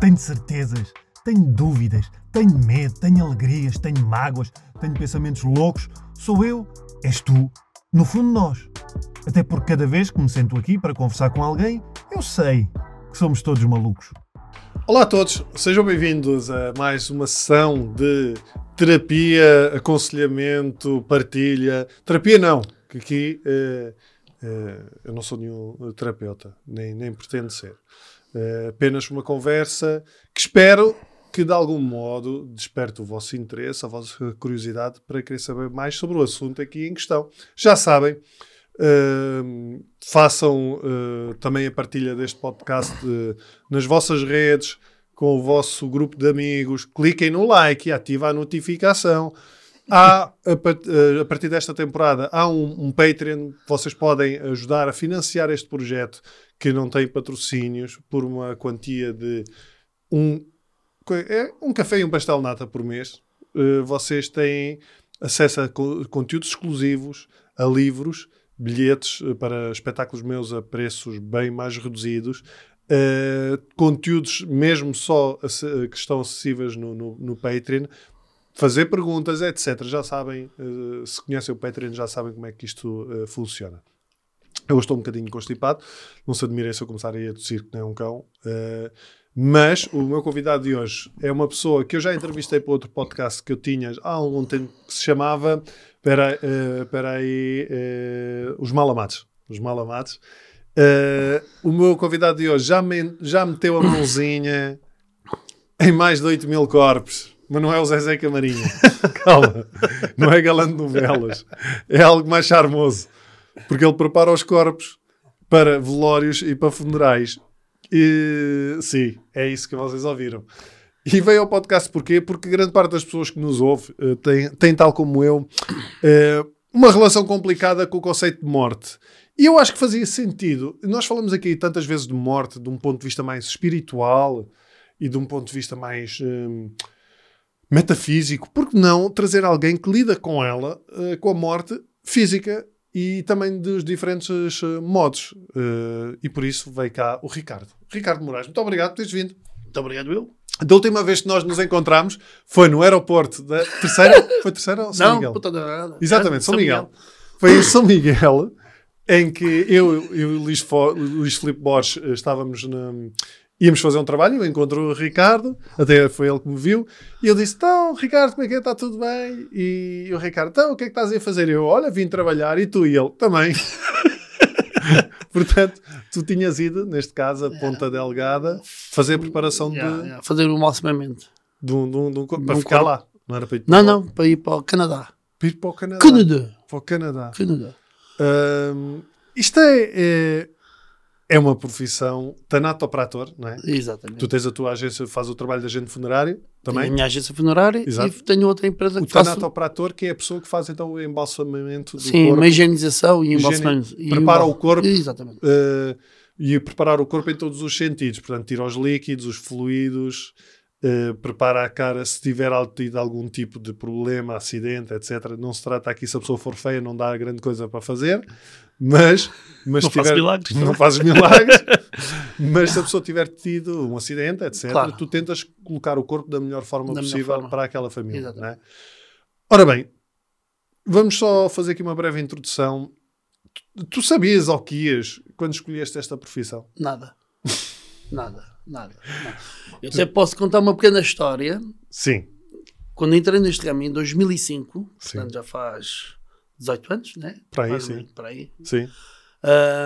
Tenho certezas, tenho dúvidas, tenho medo, tenho alegrias, tenho mágoas, tenho pensamentos loucos. Sou eu, és tu, no fundo nós. Até porque cada vez que me sento aqui para conversar com alguém, eu sei que somos todos malucos. Olá a todos, sejam bem-vindos a mais uma sessão de terapia, aconselhamento, partilha. Terapia não, que aqui eh, eh, eu não sou nenhum terapeuta, nem, nem pretendo ser. Eh, apenas uma conversa que espero que de algum modo desperte o vosso interesse, a vossa curiosidade para querer saber mais sobre o assunto aqui em questão. Já sabem, uh, façam uh, também a partilha deste podcast uh, nas vossas redes, com o vosso grupo de amigos, cliquem no like e ativem a notificação. Há, a, partir desta temporada, há um, um Patreon, vocês podem ajudar a financiar este projeto que não tem patrocínios por uma quantia de um, é um café e um pastel nata por mês. Uh, vocês têm acesso a co conteúdos exclusivos, a livros, bilhetes uh, para espetáculos meus a preços bem mais reduzidos, uh, conteúdos mesmo só que estão acessíveis no, no, no Patreon, fazer perguntas, etc. Já sabem, se conhecem o Patreon, já sabem como é que isto funciona. Eu estou um bocadinho constipado, não se admirem se eu começar a ir a tossir que nem um cão. Uh, mas o meu convidado de hoje é uma pessoa que eu já entrevistei para outro podcast que eu tinha há algum tempo que se chamava. Espera uh, aí, uh, Os Malamados. Os Malamados. Uh, o meu convidado de hoje já, me, já meteu a mãozinha em mais de 8 mil corpos. Mas não é o Zezé Camarinha. Calma. Não é galã de novelas. É algo mais charmoso. Porque ele prepara os corpos para velórios e para funerais. E, sim, é isso que vocês ouviram. E veio ao podcast porquê? Porque grande parte das pessoas que nos ouve uh, tem, tem, tal como eu, uh, uma relação complicada com o conceito de morte. E eu acho que fazia sentido. Nós falamos aqui tantas vezes de morte de um ponto de vista mais espiritual e de um ponto de vista mais um, metafísico. Por que não trazer alguém que lida com ela, uh, com a morte física e também dos diferentes uh, modos. Uh, e por isso veio cá o Ricardo. Ricardo Moraes, muito obrigado por teres vindo. Muito obrigado, eu. Da última vez que nós nos encontramos foi no aeroporto da terceira. Foi terceira ou São Não, Miguel? Puta da... Exatamente, São, São Miguel. Miguel. Foi em São Miguel em que eu e o Luís, Luís Filipe Borges eh, estávamos na, íamos fazer um trabalho, eu encontro o Ricardo, até foi ele que me viu, e eu disse: Então, Ricardo, como é que é? Está tudo bem? E o Ricardo: Então, o que é que estás a fazer? Eu: Olha, vim trabalhar, e tu e ele também. Portanto, tu tinhas ido, neste caso, a Ponta Delgada, fazer a preparação yeah, de. Yeah, fazer o alcimamento. De um, de um, de um, para de ficar lá. Não era para ir Não, não, para ir para o Canadá. Para ir para o Canadá. Canadá. Para o Canadá. Canadá. Um, isto é, é é uma profissão tanatoperator, não é? Exatamente. Tu tens a tua agência, faz o trabalho de agente funerário também? Tenho a minha agência funerária Exato. e tenho outra empresa o que faz... O tanatoperator que é a pessoa que faz então o embalsamento do Sim, corpo. uma higienização e embalsamento. Higiene... Prepara o corpo. Exatamente. Uh, e preparar o corpo em todos os sentidos. Portanto, tira os líquidos, os fluidos, uh, prepara a cara se tiver tido algum tipo de problema, acidente, etc. Não se trata aqui, se a pessoa for feia, não dá grande coisa para fazer. Mas, mas não tiver, milagres. Não fazes milagres. mas se a pessoa tiver tido um acidente, etc., claro. tu tentas colocar o corpo da melhor forma da possível melhor forma. para aquela família. Não é? Ora bem, vamos só fazer aqui uma breve introdução. Tu, tu sabias ao que ias quando escolheste esta profissão? Nada. Nada, nada. Eu até posso contar uma pequena história. Sim. Quando entrei neste ramo em 2005, Sim. portanto já faz 18 anos, né? Para aí, sim. Para aí. Sim.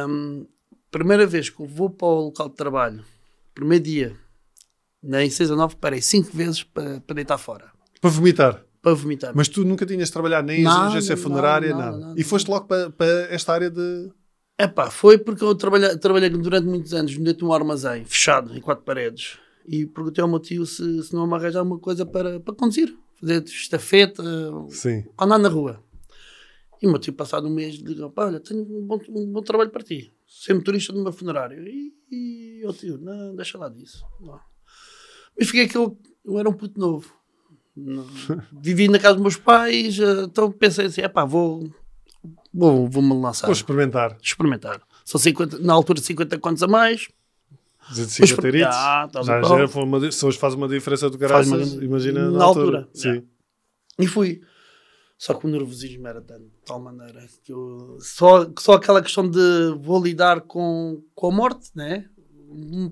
Um, primeira vez que eu vou para o local de trabalho, primeiro dia, na 6 a 9, parei 5 vezes para, para deitar fora. Para vomitar? Para vomitar. Mas tu nunca tinhas trabalhado nem em agência funerária, nada. nada. E foste logo para, para esta área de. É pá, foi porque eu trabalhei, trabalhei durante muitos anos dentro de um armazém fechado, em quatro paredes. E perguntei ao meu tio se, se não me arranjar alguma coisa para, para conduzir, fazer estafeta, Sim. andar na rua. E o meu tio, passado um mês, ligou: olha, tenho um bom, um bom trabalho para ti. Ser motorista de uma funerária. E, e o tio, não, deixa lá disso. Não. Mas fiquei que eu, eu era um puto novo. Não, vivi na casa dos meus pais, eh, então pensei assim: pá, vou, vou, vou-me lançar. Vou experimentar. Experimentar. São 50, na altura 50 contos a mais. 250 Mas, euritos. ah, tá já, já foi uma, se hoje faz uma diferença do caraças, uma- imagina na, na altura. altura, Sim. já. E fui. Só que o nervosismo era tanto, de tal maneira que eu. Só, só aquela questão de vou lidar com, com a morte, né?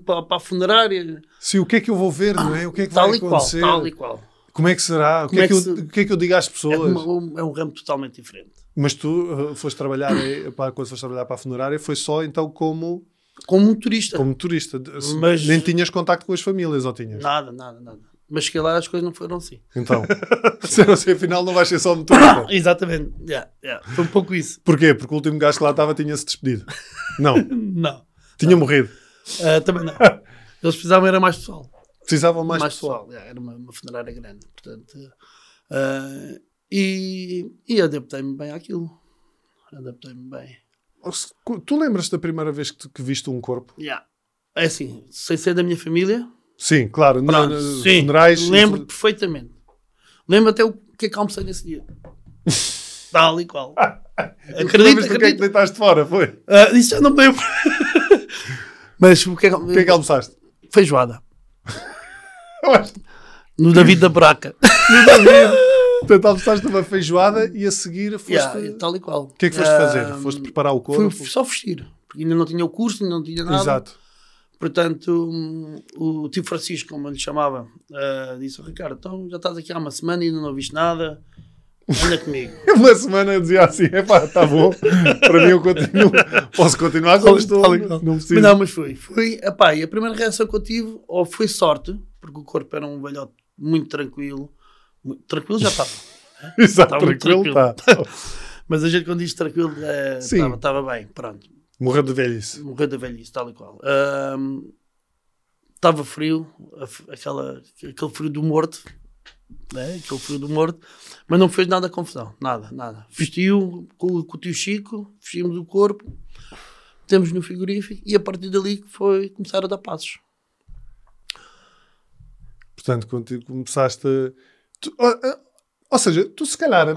Para, para a funerária. Sim, o que é que eu vou ver, não é? O que é que Tal vai e qual, acontecer? tal e qual. Como é que será? O que, é é que, que eu, se- o que é que eu digo às É, pessoas? um, é um ramo totalmente diferente. Mas tu uh, foste trabalhar, aí, pá, quando foste trabalhar para a funerária, foi só então como, Como um turista. como turista. Mas- Nem tinhas contacto com as famílias, ou tinhas? Nada, nada, nada. Mas cheguei lá as coisas não foram assim. Então, disseram assim, afinal não vais ser só motorista. Exatamente. Yeah, yeah. Foi um pouco isso. Porquê? Porque o último gajo que lá estava tinha-se despedido. Não, Não. tinha morrido. Ah, também não. Eles precisavam era mais pessoal. Precisavam mais, mais, pessoal. pessoal. yeah, era uma, uma funerária grande. Portanto, ah, e, e adaptei-me bem àquilo. Adaptei-me bem. Tu lembras da primeira vez que, que viste um corpo? Yeah. É assim, sem ser da minha família, Sim, claro. na- pronto, na- sim, funerais. lembro perfeitamente. Lembro até o que é que almocei nesse dia. Tal e qual. Acredito, acredito, que é que deitaste fora? Foi? Ah, isso já não me lembro. Mas o que é que, O que é que almoçaste? Feijoada. No David da Braca. Portanto, almoçaste uma feijoada e a seguir foste. Yeah, tal e qual. O que é que foste fazer? Foste preparar o corpo? Fui só vestir. Porque ainda não tinha o curso, ainda não tinha nada. Exato. Portanto, o tio Francisco, como eu lhe chamava, ah, disse: "Ó, Ricardo, então já estás aqui há uma semana e ainda não viste nada. Anda comigo. Uma semana eu dizia assim: epá, está bom. Para mim eu continuo. Posso continuar como estou. Não preciso. Mas não, mas fui. fui epá, e a primeira reação que eu tive, ou foi sorte, porque o corpo era um velhote muito tranquilo. Tranquilo já estava. Exato, Estava muito tranquilo. tranquilo. Tá. Mas a gente quando diz tranquilo, estava estava bem. Pronto. Morreu de velhice. Morreu da velhice, tal e qual. Estava frio, a f- aquela, aquele frio do morto, né? aquele frio do morto, mas não fez nada de confusão, nada, nada. Vestiu com, com o tio Chico, vestimos o corpo, temos no frigorífico e a partir dali foi começar a dar passos. Portanto, quando começaste. a- tu- ou, ou seja, tu se calhar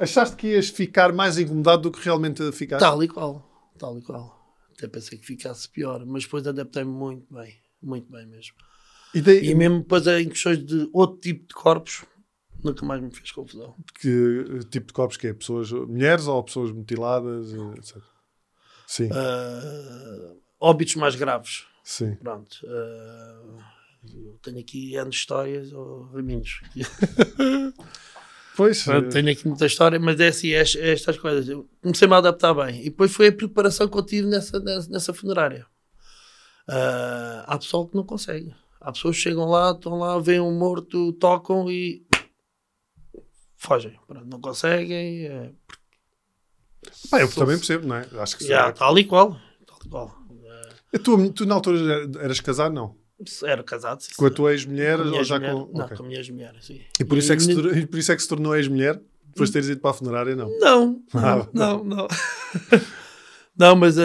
achaste que ias ficar mais incomodado do que realmente ficaste. Tal e qual, tal e qual. Até pensei que ficasse pior, mas depois adaptei-me muito bem, muito bem mesmo. E daí, E mesmo depois em questões de outro tipo de corpos, nunca mais me fez confusão. que tipo de corpos que é? Pessoas, mulheres ou pessoas mutiladas? eh, etc. Sim, Ah, óbitos mais graves. sim. Pronto. ah, eu tenho aqui anos de histórias ou raminhos. Pois, Pronto, eh, tenho aqui muita história, mas é assim, é, é estas coisas. Eu comecei-me a adaptar bem. E depois foi a preparação que eu tive nessa, nessa, nessa funerária. Ah, há pessoal que não consegue. Há pessoas que chegam lá, estão lá, veem um morto, tocam e fogem. Pronto, não conseguem. É, pá, eu também percebo, não é? Acho que. Já, tal e qual. Tal e qual. E Tu, tu na altura eras casado, não? Era casado. sim, Com a tua ex-mulher ou já com. Não, ok. com a minha ex-mulher, sim. E por isso, é que se, E- e por isso é que se tornou ex-mulher? Depois de teres ido para a funerária, não. Não, Ah, não, não. Não, não mas,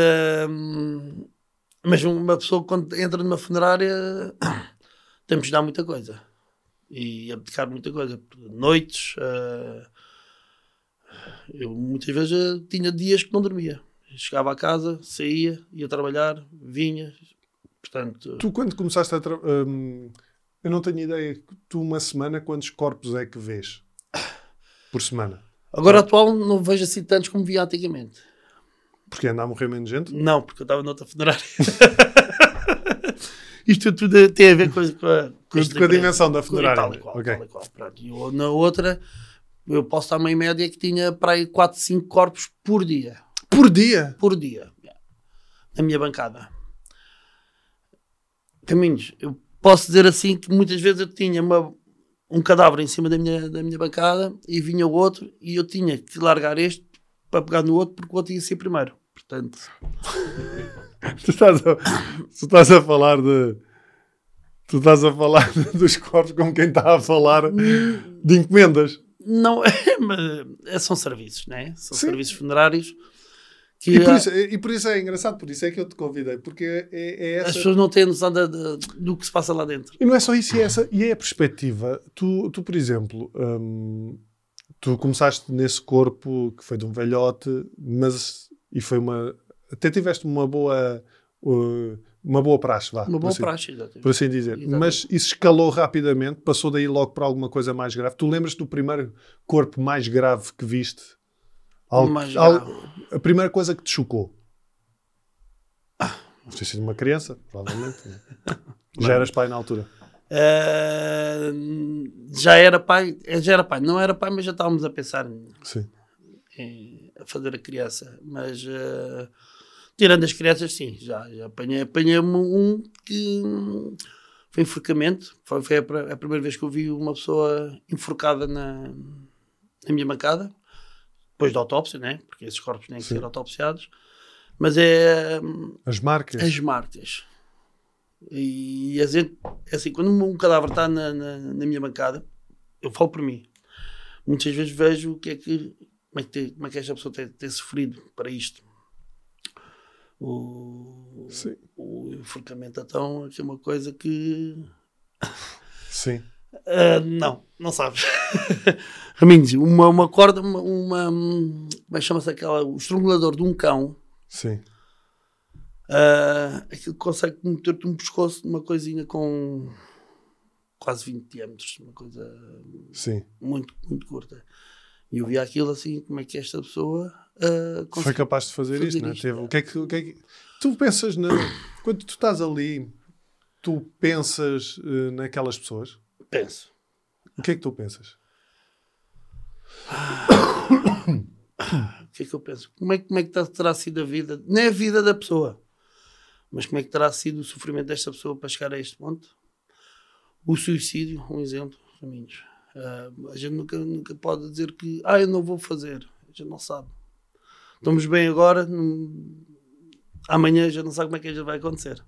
hum, mas uma pessoa quando entra numa funerária temos de dar muita coisa. E abdicar muita coisa. Noites. ah, eu muitas vezes ah, tinha dias que não dormia. Chegava a casa, saía, ia trabalhar, vinha. Portanto, Tu, quando começaste a. tra- hum, eu não tenho ideia. Tu, uma semana, quantos corpos é que vês? Por semana? agora atual não vejo assim tantos como via antigamente. Porque anda a morrer menos gente? Não, porque eu estava noutra funerária. Isto tudo tem a ver com, a- com a, Com, a dimensão da funerária. Tal e qual, Ok. tal e qual, pronto. E eu, na outra, eu posso estar uma média que tinha para aí 4, 5 corpos por dia. Por dia? Por dia. Na minha bancada. Caminhos. Eu posso dizer assim que muitas vezes eu tinha uma- um cadáver em cima da minha, da minha bancada e vinha o outro e eu tinha que largar este para pegar no outro porque o outro ia ser primeiro. Portanto, Tu estás a, tu estás a falar de. Tu estás a falar dos corpos como quem está a falar de encomendas. Não, é, mas é, são serviços, né? São Sim. serviços funerários E por, isso, e por isso é engraçado, por isso é que eu te convidei, porque é, é as essa. pessoas não têm noção da- da- do que se passa lá dentro. E não é só isso, e é, essa, e é a perspectiva. Tu, tu por exemplo, hum, tu começaste nesse corpo que foi de um velhote, mas e foi uma. Até tiveste uma boa uh, Uma boa praxe, vá. Uma boa assim, praxe, exatamente. Por assim dizer. Exatamente. Mas isso escalou rapidamente, passou daí logo para alguma coisa mais grave. Tu lembras do primeiro corpo mais grave que viste? Algo- Mais algo- a primeira coisa que te chocou? Deve ter sido uma criança, provavelmente. Já eras pai na altura. Eh, já era pai, já era pai, não era pai, mas já estávamos a pensar em, em- a fazer a criança. Mas eh, tirando as crianças, sim, já, já apanhei, apanhei um que foi enforcamento. Foi, foi a, a primeira vez que eu vi uma pessoa enforcada na, na minha bancada, depois da autópsia, né? porque esses corpos têm que Sim. ser autopsiados. Mas é. hum, As marcas. as marcas. E a gente, é assim, quando um cadáver está na, na, na minha bancada, eu falo por mim. Muitas vezes vejo o que é que, como é que, tem- como é que esta pessoa tem, tem sofrido para isto. O, Sim. o enforcamento, então, é uma coisa que. Sim. Ah, não, não sabes. Raminhos, uma, uma corda, uma, uma. Como é que chama-se aquela? O estrangulador de um cão. Sim. Ah, aquilo consegue meter-te um pescoço numa coisinha com quase 20 diâmetros, uma coisa Sim. muito, muito curta. E eu vi aquilo assim, como é que esta pessoa ah, Foi capaz de fazer, fazer isto, não é? Teve- é. o que é que, o que é que- Tu pensas na. Quando tu estás ali, tu pensas eh, naquelas pessoas? Penso. O que é que tu pensas? O que é que eu penso? Como é, que- como é que tá- terá sido a vida, é a vida da pessoa, mas como é que terá sido o sofrimento desta pessoa para chegar a este ponto? O suicídio, um exemplo, caminhos. Ah, a gente nunca, nunca pode dizer que, ah, eu não vou fazer. A gente não sabe. Estamos bem agora, não- amanhã já não sabe como é que a gente vai acontecer.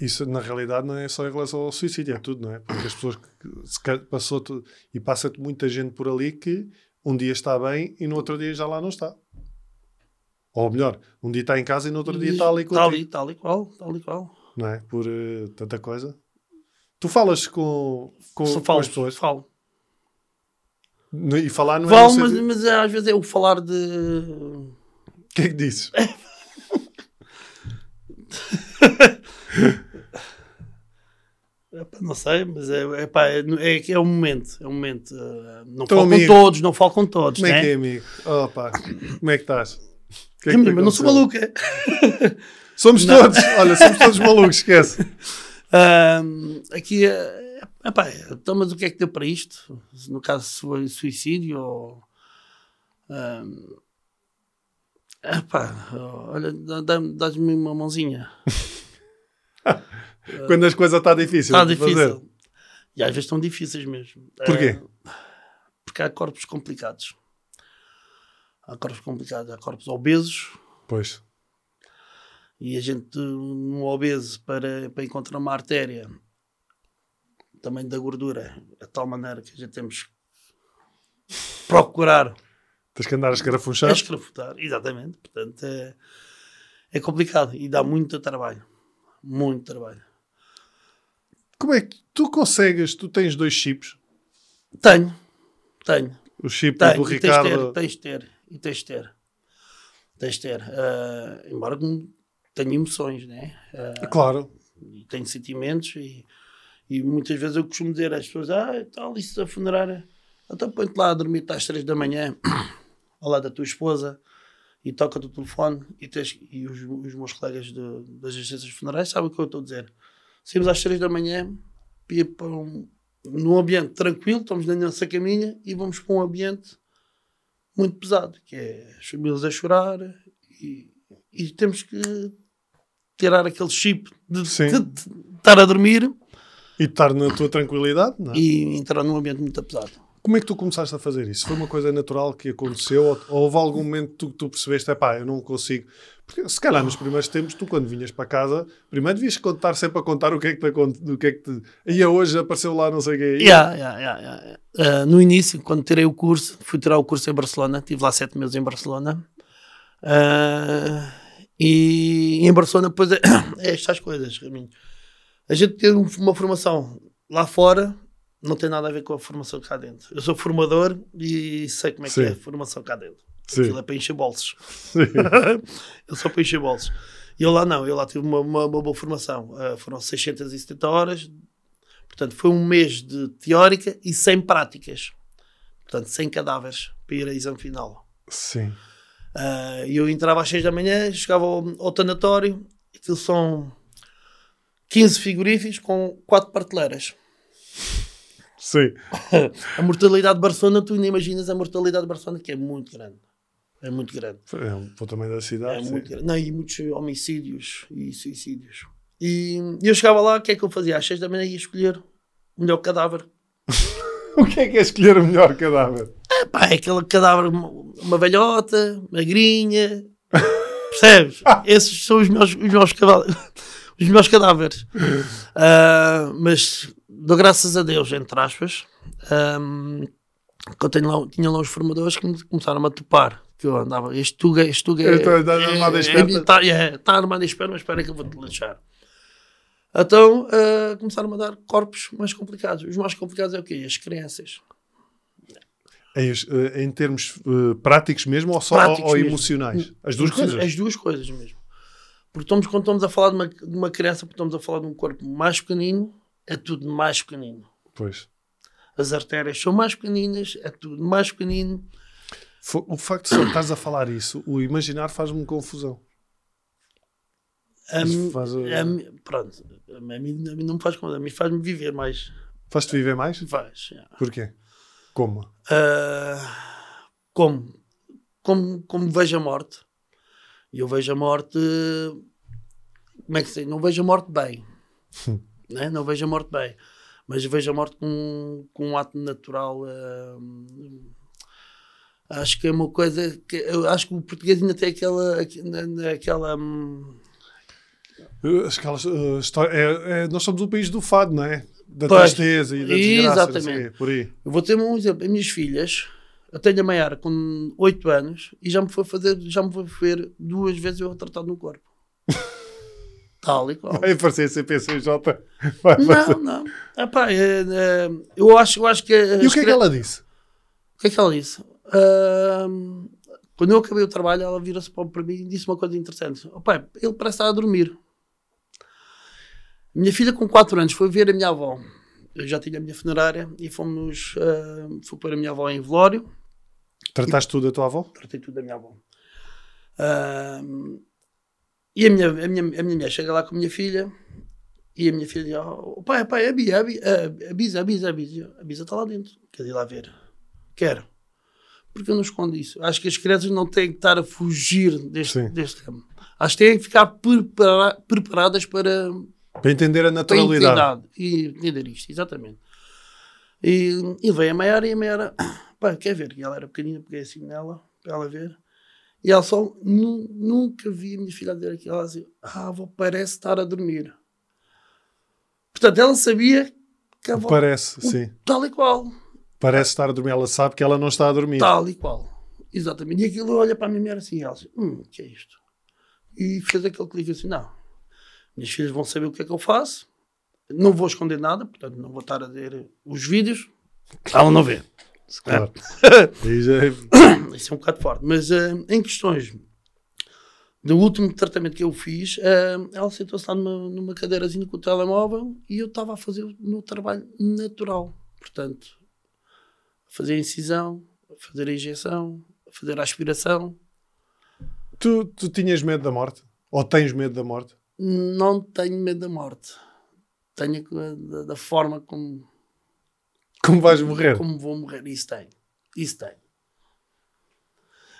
Isso, na realidade, não é só em relação ao suicídio, é tudo, não é? Porque as pessoas que passou tu- e passa-te muita gente por ali que um dia está bem e no outro dia já lá não está. Ou melhor, um dia está em casa e no outro dia está ali Está contigo. ali, tal e qual, tal e qual. Não é? Por eh, tanta coisa. Tu falas com, com, Só com falo, as pessoas falo. No- e falar não é Falo, mas, mas é, às vezes é o falar de O que é que dizes? Não sei, mas é, é, é, que é um momento. É um momento. eh, não Então, falo amigo, com todos, não falo com todos. Como é né? que é, amigo? Oh, pá, como é que estás? Que é que não sou aconteceu? maluca. Somos todos, olha, somos todos malucos, esquece. Ahm, aqui, é, epá, então, mas o que é que deu para isto? No caso, se foi suicídio ou. ahm, epá, olha, dá- dá- dás-me uma mãozinha. Quando as coisas estão difíceis Está de fazer. difícil. E às vezes estão difíceis mesmo. Porquê? Eh, porque há corpos complicados. Há corpos complicados, há corpos obesos Pois, e a gente, no obeso, para, para encontrar uma artéria também da gordura, de tal maneira que a gente temos que procurar tens que andar a escarafunchar. escrafutar. Exatamente. Portanto, é, é complicado e dá muito trabalho. Muito trabalho. Como é que tu consegues? Tu tens dois chips, Tenho, tenho. o chip Tem, do e tens de ter, Ricardo. tens de ter, e tens de ter. Tens de ter. Ah, embora tenha emoções, né? Ah, Claro, tenho sentimentos e, e muitas vezes eu costumo dizer às pessoas, ah, tal, isso da funerária, então põe-te lá a dormir às três da manhã ao lado da tua esposa e toca-te o telefone e, tens, e os, os meus colegas de- das agências funerárias sabem o que eu estou a dizer. Saímos às três da manhã e para um, num ambiente tranquilo, estamos na nossa caminha e vamos para um ambiente muito pesado, que é as famílias a chorar e, e temos que tirar aquele chip de, de- de estar a dormir e estar na tua tranquilidade, não é? e entrar num ambiente muito pesado. Como é que tu começaste a fazer isso? Foi uma coisa natural que aconteceu? Ou, ou houve algum momento que tu, tu percebeste, pá, eu não consigo? Porque se calhar nos primeiros tempos, tu quando vinhas para casa, primeiro devias contar sempre a contar o que é que te o que é que te... E hoje apareceu lá não sei o quê. Yeah, yeah, yeah, yeah. Uh, no início, quando tirei o curso, fui tirar o curso em Barcelona, estive lá sete meses em Barcelona. Uh, e em Barcelona, depois é, é estas coisas, Raminho. A gente ter um- uma formação lá fora não tem nada a ver com a formação cá dentro. Eu sou formador e sei como é que Sim. é a formação cá dentro. Sim. Aquilo é para encher bolsos. Eu sou para encher bolsos. E eu lá não, eu lá tive uma, uma, uma boa formação. Uh, foram 670 horas, portanto, foi um mês de teórica e sem práticas. Portanto, sem cadáveres para ir a exame final. Sim. Uh, eu entrava às 6 da manhã, chegava ao, ao tanatório, aquilo são 15 frigoríficos com 4 prateleiras. Sim. a mortalidade de Barcelona, tu ainda imaginas a mortalidade de Barcelona, que é muito grande. É muito grande. É um pouco também da cidade. É sim. muito grande. Não, e muitos homicídios e suicídios. E eu chegava lá, o que é que eu fazia? Às 6 da manhã ia escolher o melhor cadáver. O que é que é escolher o melhor cadáver? É pá, é aquele cadáver, uma, uma velhota, magrinha. Percebes? Esses são os meus, os meus, cavalos, os meus cadáveres. Ah, mas dou graças a Deus, entre aspas, ahm, que eu tenho lá, tinha lá uns formadores que me começaram a topar. Que eu andava, este tuga, este tuga a dar armado em esperma. Está é, tá armado em esperma, espera que eu vou-te lanchar. Então ah, começaram a dar corpos mais complicados. Os mais complicados é o quê? As crianças. Em, eh, em termos eh, práticos mesmo ou só Práticos ou mesmo. emocionais? As duas coisas? As duas coisas mesmo. Porque estamos, quando estamos a falar de uma, de uma criança, porque estamos a falar de um corpo mais pequenino, é tudo mais pequenino. Pois. As artérias são mais pequeninas, é tudo mais pequenino. O facto de só estás a falar isso, o imaginar faz-me confusão. A mim- faz, uh, a mim- pronto, a mim, a mim não me faz conta, a mim faz-me viver mais. Faz-te viver mais? Faz. Porquê? Como? Ah, como? como? Como vejo a morte. E eu vejo a morte. Como é que se diz? Não vejo a morte bem. né? Não vejo a morte bem. Mas vejo a morte com, com um ato natural. ah, acho que é uma coisa que. Eu acho que o português ainda tem aquela. aquela hum, Aquelas, uh, histó- é- é- nós somos o país do fado, não é? Da Pois. tristeza e da desgraça. Exatamente. por aí. Eu vou ter um exemplo. As minhas filhas, eu tenho a Maiara com 8 anos e já me foi fazer, já me foi ver duas vezes eu retratado no corpo. Tal e qual. Vai aparecer CPCJ. Vai aparecer. Não, não. Epá, é, é, eu, acho, eu acho que. E o que é que ela disse? O que é que ela disse? Ahm, quando eu acabei o trabalho, ela virou-se para para mim e disse uma coisa interessante. Oh, pai, ele parece estar a dormir. Minha filha, com 4 anos, foi ver a minha avó. Eu já tinha a minha funerária e fomos. ah, fui pôr a minha avó em velório. Trataste tudo da tua avó? tratei tudo da minha avó. Ahm, e a minha, a, minha, a minha mulher chega lá com a minha filha e a minha filha diz: oh, pai, pai, a Bia, a Bia, a Bisa, a Bisa, a Bisa. A Bisa está lá dentro. Quer ir lá ver? Quero. Porque eu não escondo isso. Acho que as crianças não têm que estar a fugir deste, Sim. deste ramo. Acho que têm que ficar prepara- preparadas para, Para entender a naturalidade. e entender isto, exatamente. E, e veio a Maiara e a Maiara, pá, quer ver? E ela era pequenina, peguei assim nela, para ela ver. E ela só, nu- nunca vi a minha filha dizer aquilo. Ela dizia, ah, a avó parece estar a dormir. Portanto, ela sabia que a avó, Parece, sim. tal e qual, Parece estar a dormir. Ela sabe que ela não está a dormir. tal e qual. Exatamente. E aquilo olha para a minha mulher assim, ela diz, hum, o que é isto? E fez aquele clique assim, não, minhas filhas vão saber o que é que eu faço, não vou esconder nada, portanto não vou estar a ver os vídeos, ela não vê. Claro. Já é- Isso é um bocado forte. Mas eh, em questões do último tratamento que eu fiz, eh, ela sentou-se lá numa, numa cadeirazinha com o telemóvel e eu estava a fazer o meu trabalho natural. Portanto, a fazer a incisão, a fazer a injeção, a fazer a aspiração. Tu, tu tinhas medo da morte? Ou tens medo da morte? Não tenho medo da morte. Tenho da, da forma como, Como vais morrer? como vou morrer. Isso tem. Isso tem.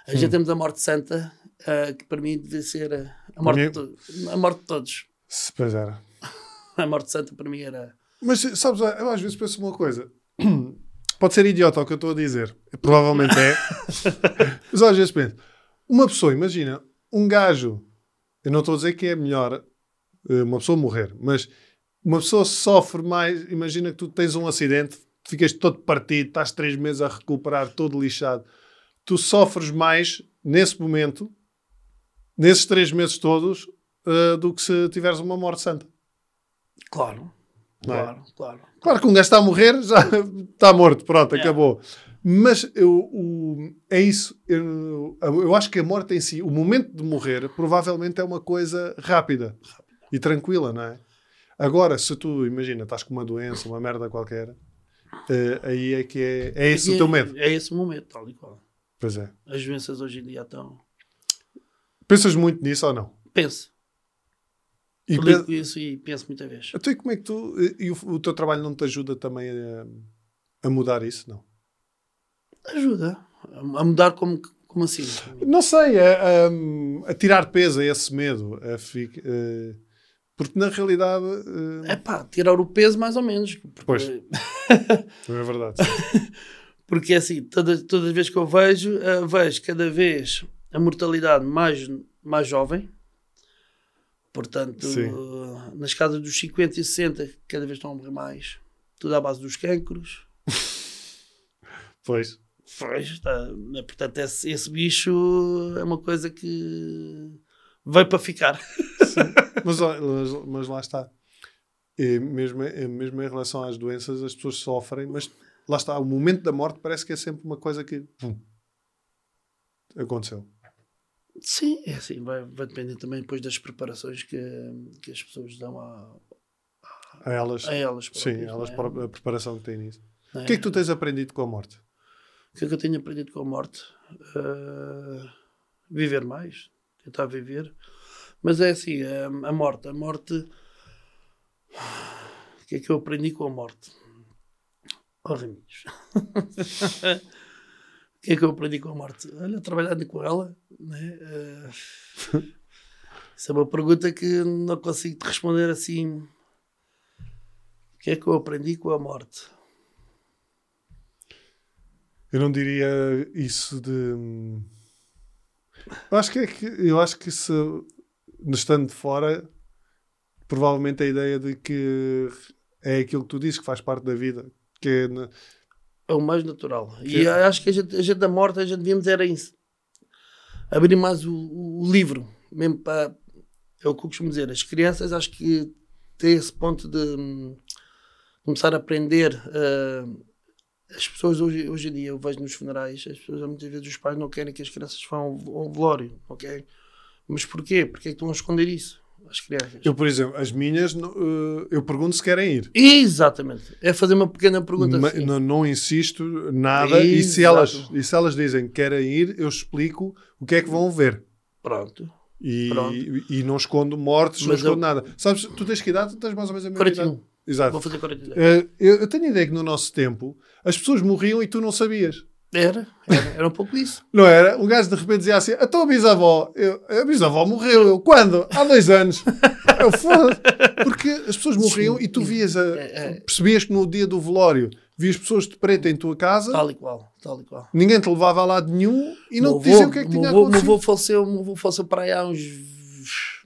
A gente temos a morte santa, eh, que para mim deve ser a, a morte, mim- de a morte de todos. Se- Pois era. A morte santa para mim era. Mas sabes, eu às vezes penso uma coisa. Pode ser idiota o que eu estou a dizer. Provavelmente é. Mas às vezes penso. Uma pessoa, imagina, um gajo. Eu não estou a dizer que é melhor eh, uma pessoa morrer, mas uma pessoa sofre mais. Imagina que tu tens um acidente, ficas todo partido, estás três meses a recuperar, todo lixado. Tu sofres mais nesse momento, nesses três meses todos, eh, do que se tiveres uma morte santa. Claro. Não é? Claro, claro. Claro que um gajo está a morrer, já está morto, pronto, Yeah. acabou. Mas eu, o- é isso. Eu, eu acho que a morte em si, o momento de morrer, provavelmente é uma coisa rápida e tranquila, não é? Agora, se tu, imagina, estás com uma doença, uma merda qualquer, eh, aí é que é, é esse o teu medo. É esse o momento, tal e qual. Pois é. As doenças hoje em dia estão. Pensas muito nisso ou não? Penso. E, Eu pe- lido com isso e penso muitas vezes. Então, e como é que tu. E o, o teu trabalho não te ajuda também a, a mudar isso? Não. Ajuda. A mudar como, como assim? Não sei, a, a- a tirar peso a esse medo. a fi- eh, porque na realidade. eh, É pá, tirar o peso mais ou menos. Porque, Pois. é verdade. porque é assim, todas, todas as vezes que eu vejo, eh, vejo cada vez a mortalidade mais, mais jovem. Portanto, eh, nas casas dos 50 e 60, cada vez estão a morrer mais. Tudo à base dos cancros. Pois. Pois, está, portanto, esse, esse bicho é uma coisa que veio para ficar. Mas, ó, mas, mas lá está. E mesmo, eh, mesmo em relação às doenças, as pessoas sofrem, mas lá está. O momento da morte parece que é sempre uma coisa que. pum, aconteceu. Sim, é assim, vai, vai depender também depois das preparações que, que as pessoas dão a, A elas. a elas. sim, próprias, elas, não é? a preparação que têm nisso. É? O que é que tu tens aprendido com a morte? O que é que eu tenho aprendido com a morte? Ah, viver mais, tentar viver. Mas é assim, a, a morte, a morte. O que é que eu aprendi com a morte? Oh, Raminhos. o que é que eu aprendi com a morte? Olha, trabalhando com ela, né? ah, isso é uma pergunta que não consigo te responder assim. O que é que eu aprendi com a morte? Eu não diria isso de. Eu acho que é que eu acho que se estando de fora, provavelmente a ideia de que é aquilo que tu dizes que faz parte da vida, que é na- É o mais natural. Que- E acho que a gente, a gente da morte, a gente devíamos era isso. abrir mais o, o livro, mesmo para. É o que eu costumo dizer. As crianças, acho que têm esse ponto de hum, começar a aprender. ah, as pessoas hoje, hoje em dia, eu vejo nos funerais, as pessoas muitas vezes os pais não querem que as crianças vão ao, ao velório, ok? Mas porquê? Porque é que estão a esconder isso? As crianças. Eu, por exemplo, as minhas, eh, eu pergunto se querem ir. Exatamente. É fazer uma pequena pergunta assim. não, não insisto nada. E se, Exato. elas, e se elas dizem que querem ir, eu explico o que é que vão ver. Pronto. E, Pronto. e não escondo mortes, não Mas escondo eu- nada. Sabes, tu tens que idade? Tu tens mais ou menos a mesma idade. 41. Exato. Vou fazer 42. Eh, eu, eu tenho a ideia que no nosso tempo as pessoas morriam e tu não sabias. Era, era, era um pouco isso. Não era? O gajo de repente dizia assim: a tua bisavó, eu, a bisavó morreu. Eu, quando? Há dois anos. Eu foda Porque as pessoas morriam e tu vias, a, É, é. percebias que no dia do velório vias pessoas de preto em tua casa, Tal e qual, tal e qual. ninguém te levava a lado nenhum e não Meu te diziam o que é que tinha avô- Meu acontecido. avô faleceu, meu avô faleceu para aí há uns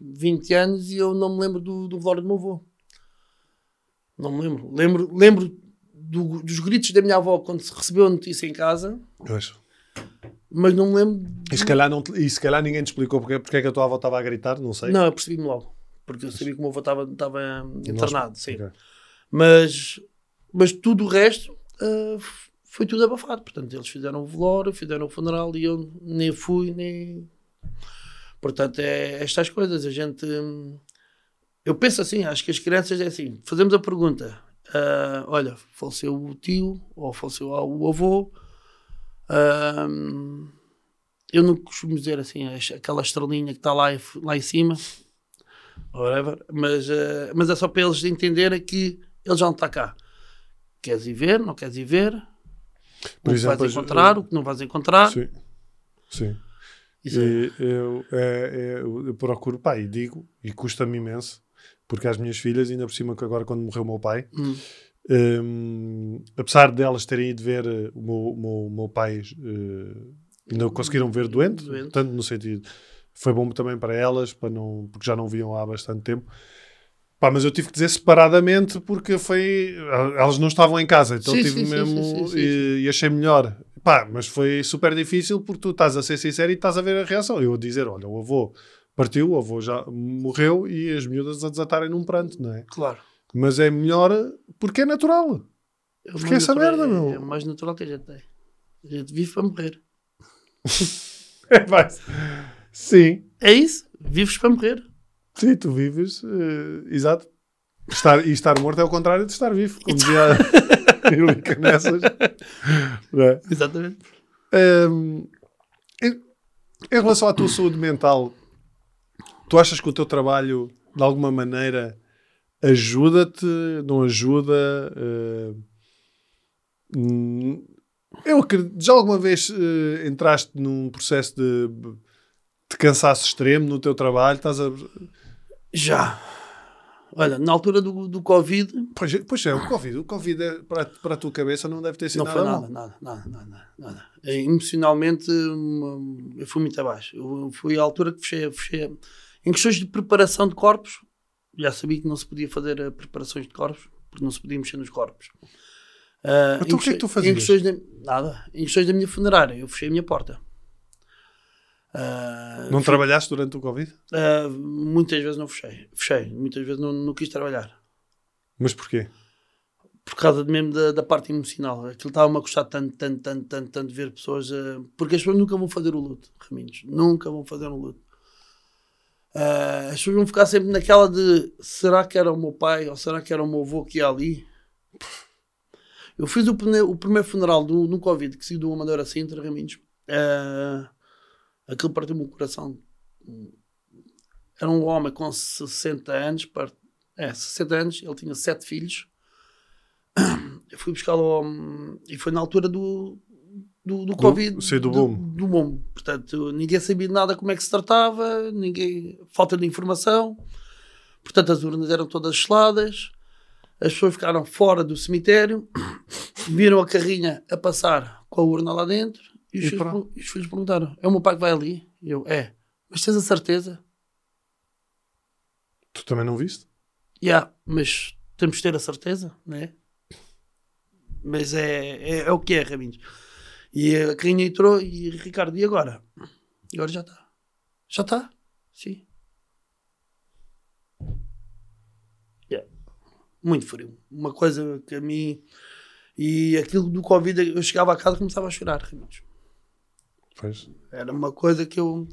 20 anos e eu não me lembro do, do velório do meu avô. Não me lembro. Lembro, lembro do- dos gritos da minha avó quando se recebeu a notícia em casa, Pois. mas não me lembro. E se, calhar não e se calhar ninguém te explicou porque, porque é que a tua avó estava a gritar, não sei. Não, eu percebi-me logo. Porque eu sabia que o meu avô estava, estava internado, sim. Ok. Mas, mas tudo o resto f- foi tudo abafado. Portanto, eles fizeram o velório, fizeram o funeral e eu nem fui, nem. Portanto, é estas coisas. A gente. hum, Eu penso assim, acho que as crianças é assim: fazemos a pergunta. ah, olha, faleceu o tio ou faleceu o avô. ah, eu não costumo dizer assim, as- aquela estrelinha que está lá, em- lá em cima, whatever, mas, ah, mas é só para eles entenderem que ele já não está cá. Queres ir ver, não queres ir ver? Por o que exemplo, vais as- encontrar, o que não vais encontrar. Sim. Sim. É- E eu, é, é, eu- eu procuro, pá, e digo, e custa-me imenso, porque as minhas filhas, ainda por cima que agora quando morreu o meu pai, Hum. hum, apesar delas terem ido ver eh, o meu, o meu, meu pai, eh, ainda conseguiram ver doente, Doente. tanto no sentido, foi bom também para elas, para não, porque já não viam há bastante tempo. Pá, mas eu tive que dizer separadamente porque foi. Elas não estavam em casa, então Sim, tive sim, mesmo. sim, e, e achei melhor. Pá, mas foi super difícil porque tu estás a ser sincero e estás a ver a reação. Eu a dizer: olha, o avô partiu, o avô já morreu e as miúdas a desatarem num pranto, não é? Claro. Mas é melhor porque é natural. É Porque mais essa natural- merda, é, meu. É o mais natural que a gente tem. A gente vive para morrer. É, vai. Sim, É isso. Vives para morrer. sim, tu vives, eh, exato. Estar, e estar morto é o contrário de estar vivo, como dizia a Nessas. É? Exatamente. Hum, em, em relação à tua saúde mental, tu achas que o teu trabalho, de alguma maneira, ajuda-te, não ajuda? Hum, eu acredito, já alguma vez eh, entraste num processo de, de cansaço extremo no teu trabalho? Estás a... Já. Olha, na altura do, do Covid, Pois, é- pois é, o Covid. O Covid é, para, para a tua cabeça não deve ter sido não foi nada, nada, mal. nada, nada, nada, nada. Eh, Emocionalmente, hum, eu fui muito abaixo. Eu fui à altura que fechei, fechei. Em questões de preparação de corpos, já sabia que não se podia fazer eh, preparações de corpos, porque não se podia mexer nos corpos. Ah, Então o que é que tu fazias? Em questões da, nada. Em questões da minha funerária, eu fechei a minha porta. Ah, Não trabalhaste durante o Covid? ah, muitas vezes não fechei. Fechei. Muitas vezes não, não quis trabalhar. Mas porquê? por causa de mesmo da, da parte emocional. Aquilo estava-me a custar tanto, tanto, tanto, tanto, tanto ver pessoas. eh, porque as pessoas nunca vão fazer o luto, Raminhos. Nunca vão fazer um luto. Ah, as pessoas vão ficar sempre naquela de será que era o meu pai ou será que era o meu avô que ia ali? Eu fiz o, o primeiro funeral do, no Covid que saiu do Amadora Sintra, Raminhos. Ah, aquilo partiu-me o coração. Era um homem com 60 anos, par- é, 60 anos, ele tinha 7 filhos eu fui buscá-lo e foi na altura do, do, do Covid. sim, do boom. Do, boom. Portanto, ninguém sabia nada como é que se tratava, ninguém, falta de informação. Portanto, as urnas eram todas geladas, as pessoas ficaram fora do cemitério, viram a carrinha a passar com a urna lá dentro e os, E filhos, os filhos perguntaram: É o meu pai que vai ali? E eu: É, mas tens a certeza? Tu também não viste? Yeah, mas temos de ter a certeza, não é? Mas é, é, é o que é, Raminhos. E a carrinha entrou e Ricardo, e agora? Agora já está. Já está? Sim. Yeah. Muito frio. Uma coisa que a mim. E aquilo do Covid, eu chegava a casa e começava a chorar, Raminhos. Pois. Era uma coisa que eu.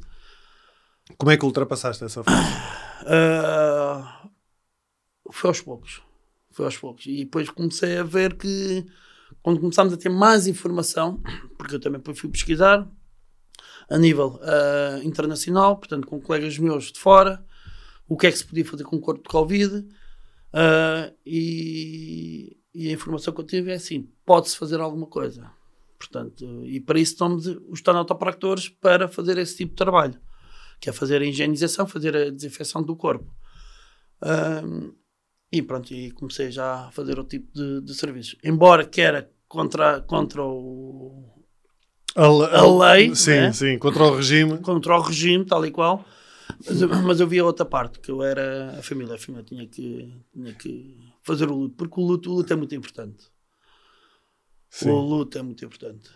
Como é que ultrapassaste essa fase? Ah, foi aos poucos. Foi aos poucos. E depois comecei a ver que quando começámos a ter mais informação, porque eu também fui pesquisar a nível ah, internacional, portanto com colegas meus de fora, o que é que se podia fazer com o corpo de Covid ah, e, e a informação que eu tive é assim, pode-se fazer alguma coisa. Portanto, e para isso estamos os tanotopractores para fazer esse tipo de trabalho que é fazer a higienização, fazer a desinfecção do corpo. Ahm, e pronto, e comecei já a fazer outro tipo de, de serviços. Embora que era contra, contra, o, A, A lei, Sim, né? sim. Contra o regime. contra o regime, tal e qual. Mas, mas eu via outra parte, que eu era a família. A família tinha que, tinha que fazer o luto, porque o luto, o luto é muito importante. Sim. O luto é muito importante.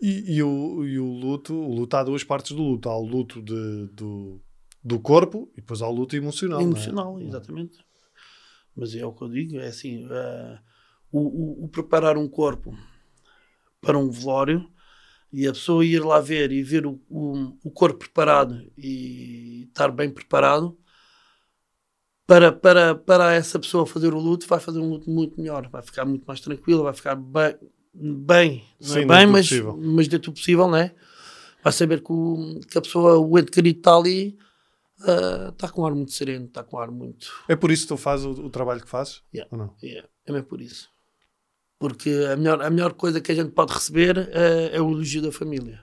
E, e o, e o luto, o luto há duas partes do luto. Há o luto de, do, do corpo e depois há o luto emocional. é? Emocional, exatamente. Mas é o que eu digo, é assim, eh, o, o- o preparar um corpo para um velório e a pessoa ir lá ver e ver o, o, o corpo preparado e estar bem preparado para, para, para essa pessoa fazer o luto, vai fazer um luto muito melhor, vai ficar muito mais tranquila, vai ficar bem, bem, não Sim, é bem mas, possível. mas dentro do possível, não é? Vai saber que, o, que a pessoa, o ente querido está ali, ah, está com um ar muito sereno, está com um ar muito. É por isso que tu fazes o, o trabalho que fazes? Yeah. Ou não? É, é mesmo por isso. Porque a melhor, a melhor coisa que a gente pode receber eh, é o elogio da família.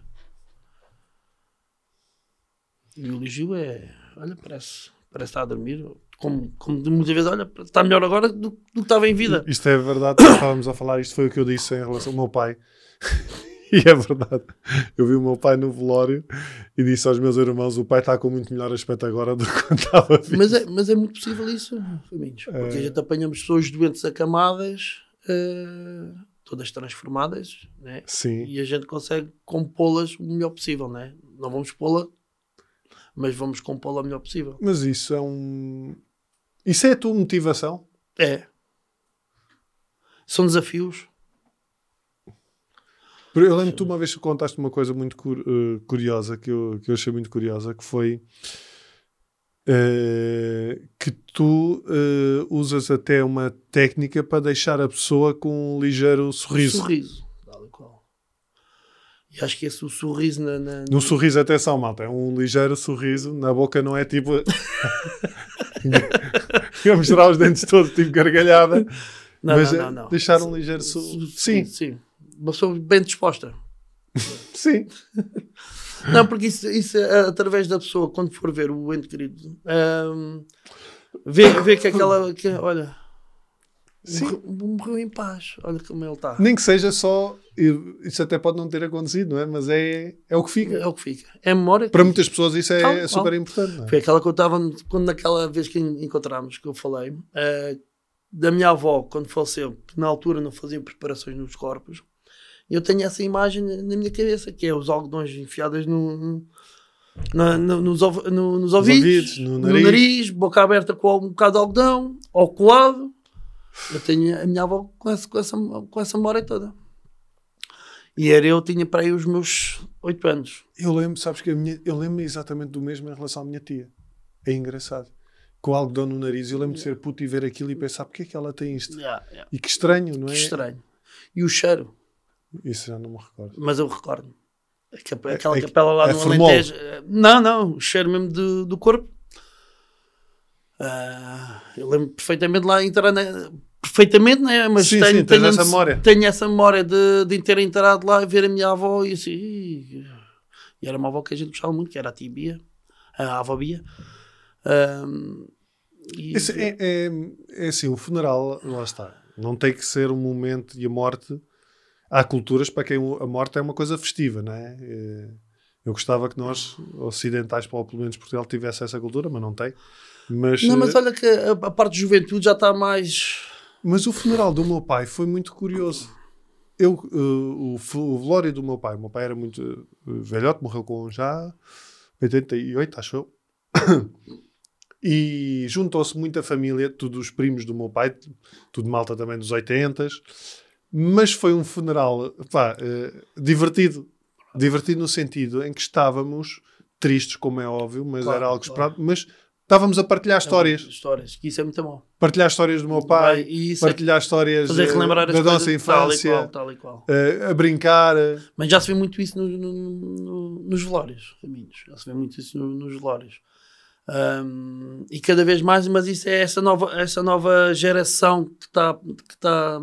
E o elogio é, olha, parece, parece estar a dormir. Como, como muitas vezes, olha, está melhor agora do, do que estava em vida. Isto é verdade, estávamos a falar, isto foi o que eu disse em relação ao meu pai. e é verdade. Eu vi o meu pai no velório e disse aos meus irmãos: o pai está com muito melhor aspecto agora do que quando estava vivo. Mas é, mas é muito possível isso, Raminhos. Porque a É. gente apanhamos pessoas doentes acamadas, eh, todas transformadas, né? Sim. e a gente consegue compô-las o melhor possível, né? Não vamos pô-la, mas vamos compô-la o melhor possível. Mas isso é um. Isso é a tua motivação? É. São desafios. Eu lembro que tu uma vez contaste uma coisa muito eh, curiosa, que eu, que eu achei muito curiosa, que foi eh, que tu eh, usas até uma técnica para deixar a pessoa com um ligeiro sorriso. Sorriso. Tal e qual. E acho que esse o sorriso na. na No sorriso, atenção, malta, é um ligeiro sorriso, na boca não é tipo. Ia mostrar os dentes todos, tipo gargalhada, não, mas não, é não, não. deixar um ligeiro sorriso. Sim, Sim. Uma pessoa bem disposta. sim. Não, porque isso, isso é através da pessoa, quando for ver o ente querido, ahm, vê, vê que aquela. Que, olha, Sim. morreu, em paz. Olha como ele está. Nem que seja só. Isso até pode não ter acontecido, não é? Mas é, é o que fica. É o que fica. É memória. Para muitas pessoas isso é super importante. É? Foi aquela que eu estava, quando naquela vez que encontramos, que eu falei, eh, da minha avó, quando faleceu, que na altura não faziam preparações nos corpos, eu tenho essa imagem na minha cabeça, que é os algodões enfiadas no, na- no- nos, ov- no- nos ouvidos, ouvidos, no no nariz. nariz. boca aberta com um bocado de algodão, ao colado. Eu tenho a minha avó com essa, com essa, com essa memória toda. E era eu, tinha para aí os meus oito anos. Eu lembro, sabes que minha, eu lembro exatamente do mesmo em relação à minha tia. É engraçado. Com algodão no nariz, eu lembro de ser puto e ver aquilo e pensar porque é que ela tem isto? Yeah, yeah. E que estranho, não é? Que estranho. E o cheiro. Isso já não me recordo. Mas eu recordo. Aquela, aquela é- capela lá é no formol. Alentejo. Não, não. O cheiro mesmo do, do corpo. Ah, eu lembro perfeitamente lá entrar na, Perfeitamente, né? Mas Sim, tenho, sim, tenho, essa memória. tenho essa memória de, de ter entrado lá e ver a minha avó e assim. E era uma avó que a gente gostava muito, que era a tia Bia, a avó Bia. Ahm, e- Isso é, é, é assim, o funeral, lá está. Não tem que ser um momento e a morte. Há culturas para quem a morte é uma coisa festiva, não é? Eh, Eu gostava que nós, ocidentais, ou pelo menos Portugal, tivesse essa cultura, mas não tem. Mas, Não, mas eh, olha que a, a parte de juventude já está mais. Mas o funeral do meu pai foi muito curioso. Eu, eh, o, o velório do meu pai, o meu pai era muito eh, velhote, morreu com já 88, acho eu. E juntou-se muita família, tudo os primos do meu pai, tudo malta também dos 80 mas foi um funeral pá, eh, divertido. Divertido no sentido em que estávamos tristes, como é óbvio, mas Claro, era algo claro. esperado. Mas estávamos a partilhar histórias. Histórias, que isso é muito bom. Partilhar histórias do meu pai, Vai, é partilhar histórias fazer eh, relembrar da nossa tal e infância, qual, tal e qual. eh, a brincar. Mas já se vê muito isso no- no- no- nos velórios, caminhos. Já se vê muito isso no- nos velórios. Ahm, e cada vez mais, mas isso é essa nova, essa nova geração que está que tá,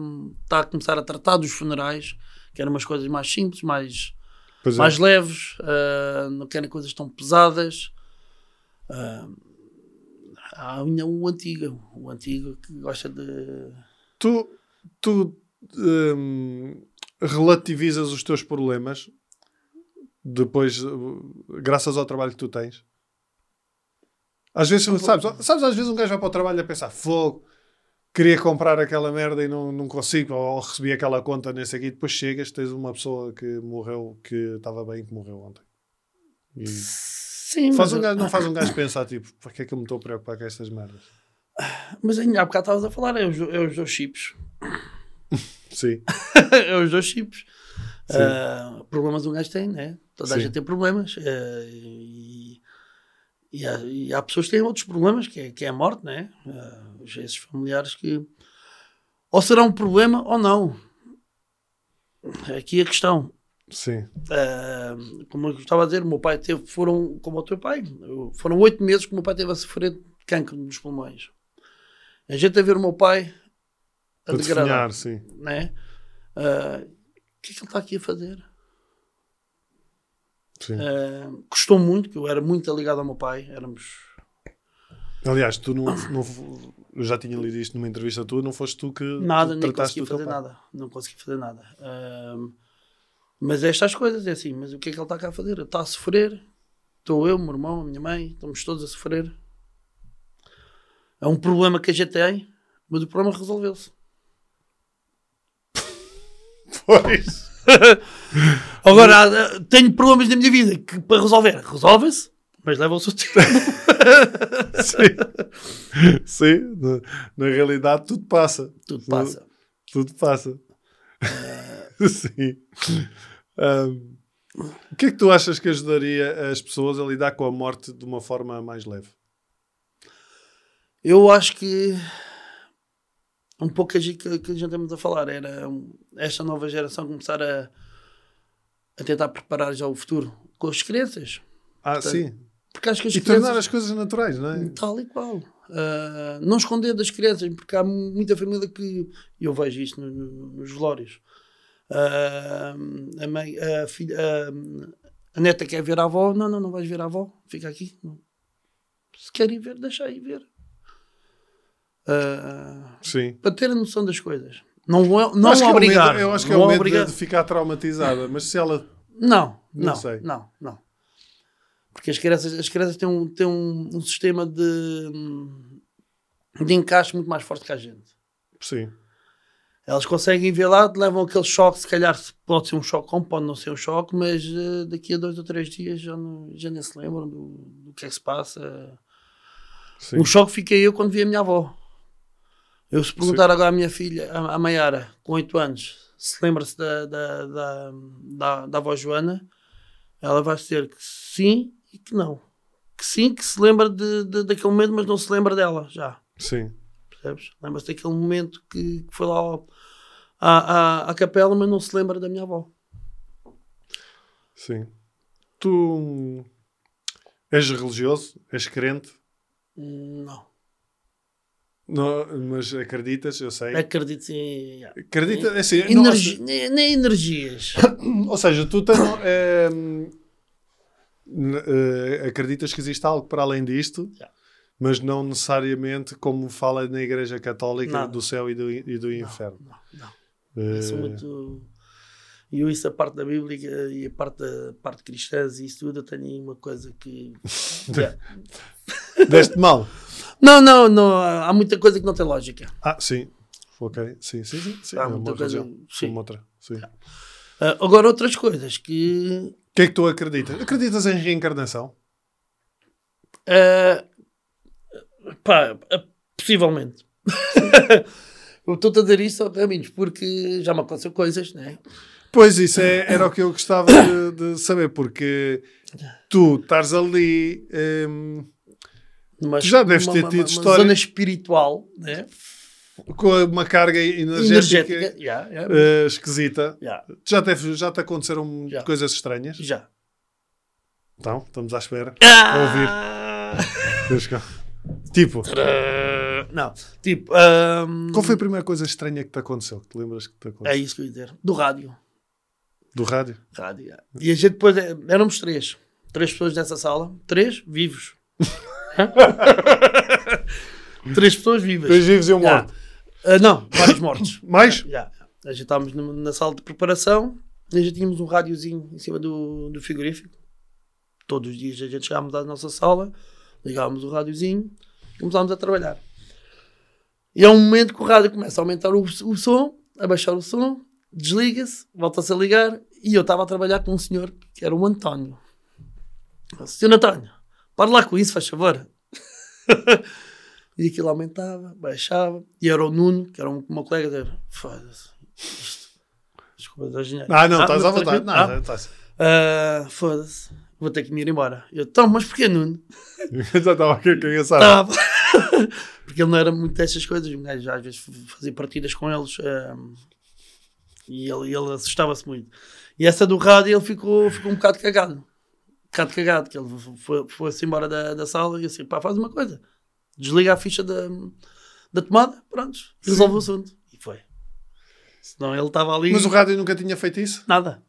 tá a começar a tratar dos funerais, que eram umas coisas mais simples, mais, Pois é. mais leves, ah, não querem coisas tão pesadas. Ah, há ainda o antigo, o antigo que gosta de. Tu, tu hum, relativizas os teus problemas depois, graças ao trabalho que tu tens. Às vezes, sabes, sabes, às vezes um gajo vai para o trabalho a pensar, fogo, queria comprar aquela merda e não, não consigo, ou recebi aquela conta nesse aqui, depois chegas, tens uma pessoa que morreu, que estava bem, que morreu ontem. E Sim, faz mas, um gajo, não faz um gajo pensar, tipo, para que é que eu me estou a preocupar com estas merdas? mas ainda há bocado estavas a falar, é os, é os dois chips. Sim, é os dois chips. Ah, problemas um gajo tem, né? Toda a Sim. gente tem problemas. ah, e, há, e há pessoas que têm outros problemas, que é, que é a morte, né? Ah, esses familiares que ou será um problema ou não. Aqui a questão. sim, Ah, como eu estava a dizer, o meu pai teve, foram, como o teu pai, foram oito meses que o meu pai teve a sofrer de cancro nos pulmões. A gente a ver o meu pai a para degradar definhar, sim. né? Ah, o que é que ele está aqui a fazer? Sim. Ah, custou muito, que eu era muito ligado ao meu pai, éramos. Aliás, tu não, não- eu já tinha lido isto numa entrevista tua, não foste tu que Nada, tu nem consegui fazer nada. Não consegui fazer nada. Ah, mas estas coisas é assim, mas o que é que ele está cá a fazer? Ele está a sofrer, estou eu, meu irmão, a minha mãe, estamos todos a sofrer. É um problema que a gente tem, mas o problema resolveu-se. Pois. Agora, tenho problemas na minha vida que para resolver, resolvem-se, mas levam o seu tempo. Sim. Sim, na, na realidade tudo passa. Tudo passa. Tudo passa. É. Sim. Ahm, o que é que tu achas que ajudaria as pessoas a lidar com a morte de uma forma mais leve? Eu acho que um pouco que, que a gente estamos a falar era esta nova geração começar a, a tentar preparar já o futuro com as crianças. Ah, sim. Porque acho que as E tornar crianças. as coisas naturais, não é? Tal e qual. Ah, não esconder das crianças, porque há muita família que. Eu vejo isto no- no- nos velórios. Ah, a, mãe, a, filha, a, a neta quer ver a avó. Não, não, não vais ver a avó. Fica aqui. Não. Se querem ver, deixa aí ver. Ah, para ter a noção das coisas. Não, é- não acho que é obrigar. medo- eu acho que é o medo obrigar. de ficar traumatizada, mas se ela. Não, Não não, não, não. Porque as crianças, as crianças têm, um, têm um, um sistema de, de encaixe muito mais forte que a gente. Sim. Elas conseguem ver lá, levam aquele choque, se calhar pode ser um choque, como pode não ser um choque, mas eh, daqui a dois ou três dias já, não, já nem se lembram do, do que é que se passa. Sim. Um choque fiquei eu quando vi a minha avó. Eu se perguntar agora à minha filha, a Maiara, com 8 anos, se lembra-se da, da, da, da, da avó Joana, ela vai dizer que sim e que não. Que sim, que se lembra de, de- daquele momento, mas não se lembra dela já. Sim. Percebes? Lembra-se daquele momento que, que foi lá ao- à, à, à capela, mas não se lembra da minha avó. Sim. Tu és religioso? És crente? Hum, Não. Não, mas acreditas, eu sei. Acredito em. yeah. Acredita, é assim, não- Energi- nem, nem energias. ou seja, tu tens, n- eh, acreditas que existe algo para além disto, Já. mas não necessariamente como fala na Igreja Católica Não. do céu e do, e do inferno. Não, não. Sou muito. E eu, isso, a parte da Bíblia e a parte da parte cristã e isso tudo, eu tenho uma coisa que. Yeah. Deste mal. Não, não, não. Há muita coisa que não tem lógica. Ah, sim. Ok, sim, sim, sim. sim. Há é muita coisa- sim. Outra. Sim. Ah, agora, outras coisas que. O que é que tu acreditas? Acreditas em reencarnação? ah, pá, ah, possivelmente. eu estou a dizer isso, Raminhos, porque já me aconteceu coisas, né? Pois, isso é- era o que eu gostava de, de saber, porque tu estás ali. hum, Tu já deves ter tido uma história- zona espiritual, né? com uma carga energética, energética. Yeah, yeah, eh, esquisita. yeah, Já, te, já te aconteceram coisas estranhas? já. Então, estamos à espera. Ah! Deixa cá. Tipo, Não, tipo, ahm, qual foi a primeira coisa estranha que te aconteceu? Que te lembras que te é aconteceu? isso que eu ia dizer. Do rádio. Do rádio? rádio. E a gente depois, é- éramos três. Três pessoas nessa sala. Três vivos. três pessoas vivas. Três vivos e um morto. Ah, não, vários mortos. Mais? Yeah. A gente estávamos na sala de preparação e já tínhamos um rádiozinho em cima do, do frigorífico. Todos os dias a gente chegávamos à nossa sala, ligávamos o rádiozinho e começávamos a trabalhar. E é um momento que o rádio começa a aumentar o, o som, a baixar o som, desliga-se, volta-se a ligar e eu estava a trabalhar com um senhor que era o António. Senhor António, para lá com isso, faz favor. e aquilo aumentava, baixava. E era o Nuno, que era um, uma colega dele. Foda-se. Desculpa, da engenheiro. Ah, não, estás à tranquilo? vontade. Não, Ah, estás. ah, Foda-se. Vou ter que me ir embora. Eu, então, mas porquê Nuno? Já estava aqui a cansar. Estava. Porque ele não era muito destas coisas. Gajo às vezes fazia partidas com eles. ah, e ele, ele assustava-se muito. E essa do rádio ele ficou, ficou um bocado cagado. Bocado cagado. Que ele foi- foi-se embora da, da sala e assim, pá, faz uma coisa. Desliga a ficha da, da tomada, pronto. Resolve o assunto. E foi. Senão ele estava ali. Mas o rádio nunca tinha feito isso? Nada.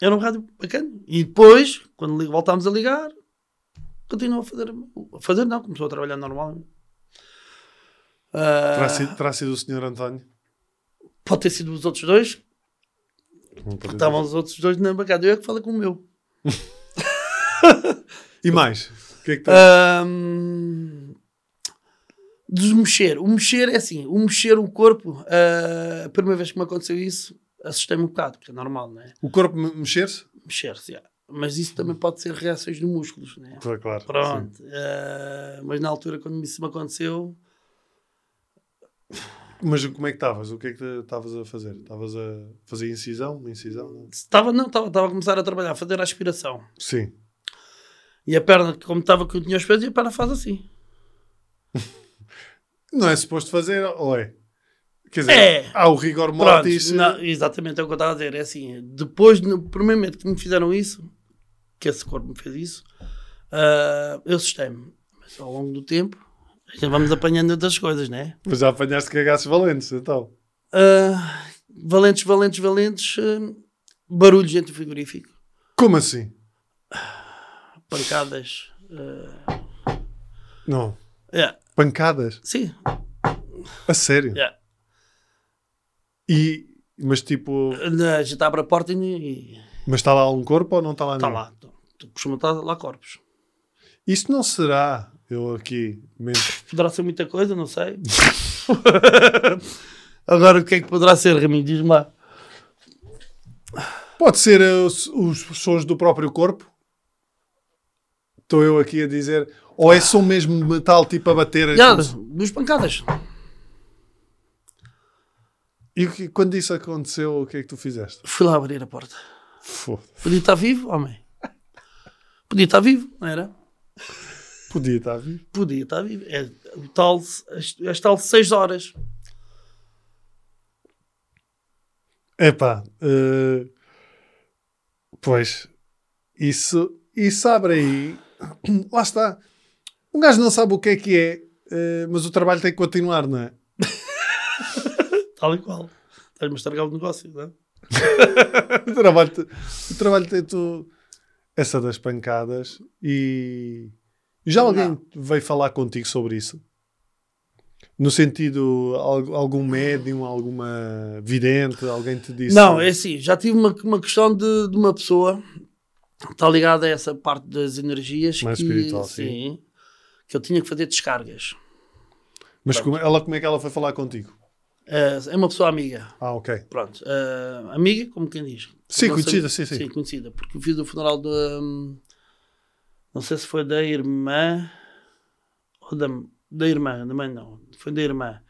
Era um rádio bacana. E depois, quando voltámos a ligar, continuou a fazer. A fazer, não, começou a trabalhar normal. Ah, Terá sido, terá sido o senhor António? pode ter sido os outros dois. Estavam os outros dois na bancada. Eu é que falei com o meu. E mais? O que é que? Ah, Ahm, de mexer. O mexer é assim: o mexer o corpo. ah, a primeira vez que me aconteceu isso, assustei-me um bocado, porque é normal, não é? O corpo me- mexer-se? Mexer-se, yeah. mas isso também pode ser reações de músculos, não é? Claro, claro. Pronto. eh, mas na altura, quando isso me aconteceu, Mas como é que estavas? O que é que estavas a fazer? Estavas a fazer incisão? Uma incisão? Estava, não, estava, estava a começar a trabalhar, a fazer a aspiração. Sim. E a perna, como estava que eu tinha os pés, e a perna faz assim. Não é suposto fazer, ou é? Quer dizer, É. há o rigor Pronto, mortis. não, exatamente é o que eu estava a dizer. É assim, depois, no primeiro momento que me fizeram isso, que esse corpo me fez isso, ah, eu assustei-me. Mas ao longo do tempo, já vamos apanhando outras coisas, né? Mas já apanhaste cagaços valentes, então. Ah, valentes, valentes, valentes, ah, barulhos dentro do frigorífico, Como assim? Pancadas. ah, Não. yeah, Pancadas? sim, A sério? yeah. E, mas tipo, Na- A gente abre a porta e, mas está lá um corpo ou não está lá está lá. Costuma estar lá corpos. Isso não será, eu aqui, mesmo. Poderá ser muita coisa, não sei. Agora o que é que poderá ser, Raminho? Diz-me lá. Pode ser eh, os, os sons do próprio corpo? Estou eu aqui a dizer. Ou é som mesmo de metal, tipo a bater? Se- duas pancadas. E que- quando isso aconteceu, o que é que tu fizeste? Fui lá abrir a porta. Foda. Podia estar vivo, homem. Podia estar vivo, não era? Podia estar vivo. Podia estar vivo. É o tal, as, as tal seis horas. Epá, eh, pois, isso, isso abre aí. Lá está. Um gajo não sabe o que é que é, eh, mas o trabalho tem que continuar, não é? Tal e qual. Estás-me a estragar o negócio, não é? O trabalho, o trabalho tem tu, essa das pancadas e já alguém veio falar contigo sobre isso? No sentido, al- algum médium, alguma vidente, alguém te disse? Não, é assim, já tive uma, uma questão de, de uma pessoa está ligada a essa parte das energias Mais que, espiritual, sim. que eu tinha que fazer descargas. Mas como, ela, como é que ela foi falar contigo? É é uma pessoa amiga. Ah, ok. Pronto. eh, amiga, como quem diz. Sim, conhecida, sei- sim, sim. conhecida. Porque eu fiz o funeral hum, Não sei se foi da irmã. Ou da, da irmã, da mãe não. Foi da irmã.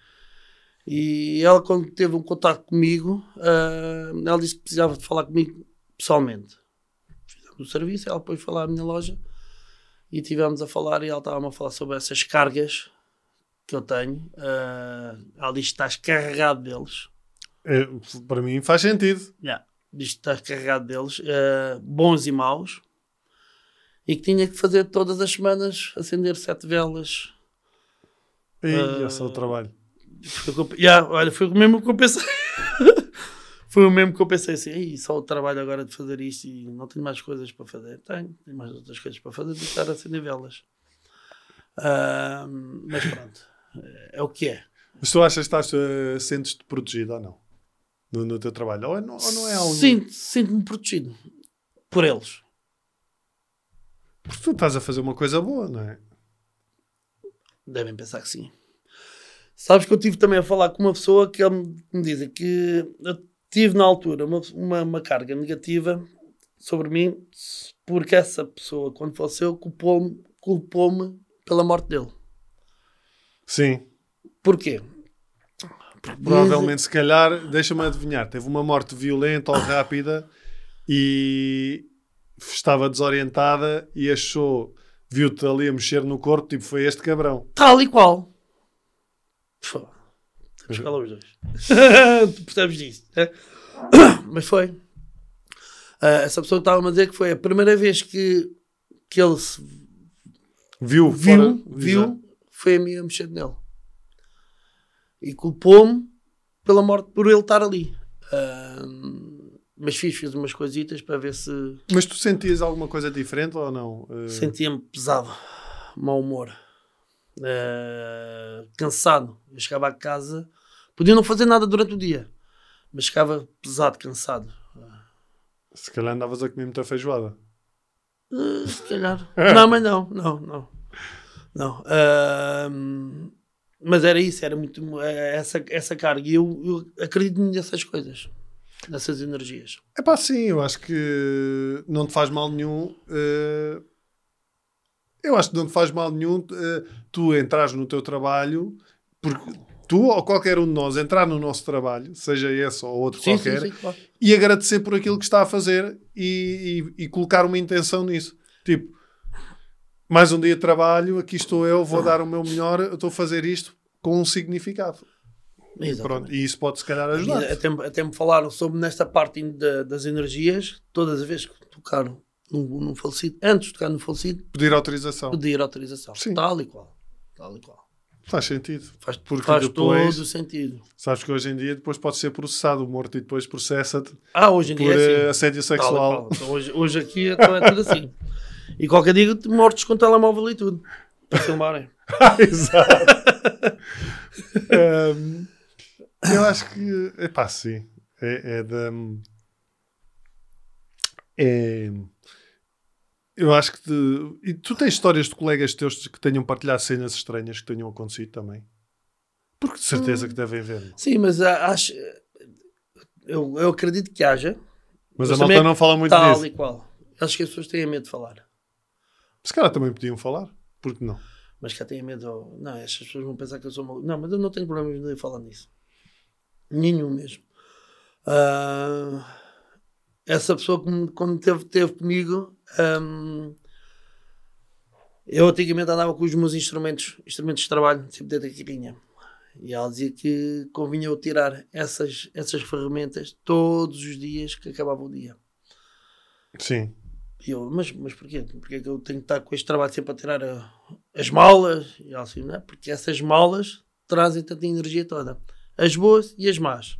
E ela, quando teve um contato comigo, ah, ela disse que precisava de falar comigo pessoalmente. O serviço, ela depois foi lá à minha loja e tivemos a falar. E ela estava a falar sobre essas cargas que eu tenho. Ah, ela disse que estás carregado deles. É, para mim faz sentido. Yeah. Diz que está carregado deles, eh, bons e maus, e que tinha que fazer todas as semanas acender sete velas. E Ah. esse é o trabalho. Foi yeah, olha, foi o mesmo que eu pensei. Foi o mesmo que eu pensei assim, "Ei, só o trabalho agora de fazer isto e não tenho mais coisas para fazer. Tenho, tenho mais outras coisas para fazer do que estar a acender velas. Ah, mas pronto, é o que é. Mas tu achas que estás, eh, sentes-te protegido ou não? No, no teu trabalho? Ou, não- ou não é algo... Sinto- Sinto-me protegido por eles. Porque tu estás a fazer uma coisa boa, não é? Devem pensar que sim. Sabes que eu tive também a falar com uma pessoa que me me diz que eu tive na altura uma, uma, uma carga negativa sobre mim porque essa pessoa, quando faleceu, culpou-me culpou pela morte dele. Sim. Porquê? Porque Provavelmente, se calhar, deixa-me adivinhar, teve uma morte violenta ou rápida e estava desorientada e achou, viu-te ali a mexer no corpo, tipo, foi este cabrão. Tal e qual. Pô, Que falar os dois. tu percebes disso, né? Mas foi. Ah, essa pessoa estava a dizer que foi a primeira vez que, que ele se Viu, viu, fora- viu Exato. foi a mim a mexer nele. E culpou-me pela morte por ele estar ali. Ah, mas fiz, fiz umas coisitas para ver se Mas tu sentias alguma coisa diferente ou não? Eh, sentia-me pesado, mau humor, Ah, cansado. Eu chegava a casa, podia não fazer nada durante o dia, mas chegava pesado, cansado. Se calhar andavas a comer muita feijoada. Uh, se calhar. não, mas não, não, não. Não. Ahm, mas era isso, era muito eh, essa, essa carga. E eu, eu acredito nessas coisas, nessas energias. É pá, sim, eu acho que não te faz mal nenhum. eh, eu acho que não te faz mal nenhum tu entrares no teu trabalho porque tu ou qualquer um de nós entrar no nosso trabalho, seja esse ou outro Sim, qualquer, sim, sim, claro. e agradecer por aquilo que está a fazer e, e- e colocar uma intenção nisso. Tipo, mais um dia de trabalho, aqui estou eu, vou dar o meu melhor, estou a fazer isto com um significado. Pronto, e isso pode se calhar ajudar. Até, até me falaram sobre nesta parte da- das energias, todas as vezes que tocaram num falecido, antes de tocar no falecido, Pedir autorização. pedir autorização. Sim. Tal e qual. Tal e qual. Faz sentido. Faz, Porque faz depois- todo o sentido. Sabes que hoje em dia depois pode ser processado o morto e depois processa-te Ah, hoje em por dia é eh, assim. assédio Tal e sexual. Então, hoje, hoje aqui então é tudo assim. E qualquer dia mortos com telemóvel e tudo. Para filmarem. Exato. Ahm, eu acho que, epá, sim. É, é da. É, eu acho que. te- e tu tens histórias de colegas teus que tenham partilhado cenas estranhas que tenham acontecido também? Porque de certeza que devem ver. não? Sim, mas ah, acho. Eu, eu acredito que haja. Mas Mas a malta também não fala muito tal disso. e qual. Acho que as pessoas têm medo de falar. Se calhar também podiam falar. Porque não? Mas cá têm medo. Não, estas pessoas vão pensar que eu sou maluco. Não, mas eu não tenho problemas de falar nisso. Nenhum mesmo. Ah, essa pessoa que quando teve, teve comigo, ahm, eu antigamente andava com os meus instrumentos, instrumentos de trabalho, sempre dentro da carrinha. E ela dizia que convinha eu tirar essas, essas ferramentas todos os dias que acabava o dia. Sim. E eu, mas, mas porquê? Porquê que eu tenho que estar com este trabalho sempre a tirar a- as malas? E ela assim, não é? Porque essas malas trazem tanta energia toda. As boas e as más.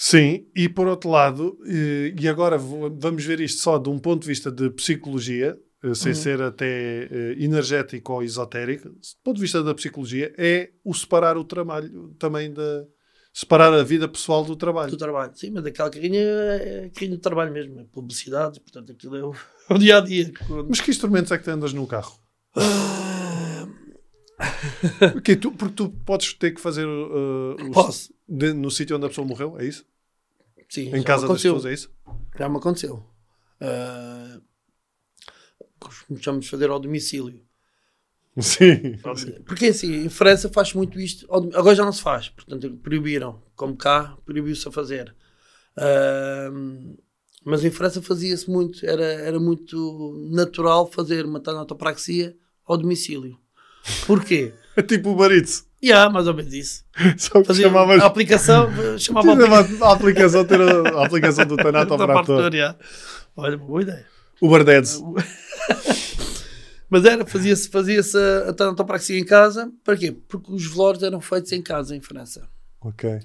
Sim, e por outro lado, eh, e agora vamos ver isto só de um ponto de vista de psicologia, eh, sem ser até eh, energético ou esotérico, do ponto de vista da psicologia, é o separar o trabalho também da. separar a vida pessoal do trabalho. Do trabalho. Sim, mas aquela carrinha é carrinha de trabalho mesmo. É publicidade, portanto aquilo é o, o dia a dia. Mas que instrumentos é que tu andas no carro? Porque tu, porque tu podes ter que fazer eh, os- de- no sítio onde a pessoa morreu, é isso? Sim, Em casa das pessoas, é isso? Já me aconteceu. Ah, Costumamos fazer ao domicílio. Sim. Porque assim, em França faz muito isto, agora já não se faz, portanto proibiram, como cá, proibiu-se a fazer. Ahm, mas em França fazia-se muito, era, era muito natural fazer uma tanatopraxia ao domicílio. Porquê? É tipo o Baritz. E há mais ou menos isso. Só que Fazia chamavas. a aplicação, chamava a aplicação ter a, a aplicação do Tanato partitura, já. Olha, boa ideia. Uber Dads. Mas era, fazia-se fazia a, a tanatopraxia em casa, para quê? Porque os velórios eram feitos em casa em França. Ok.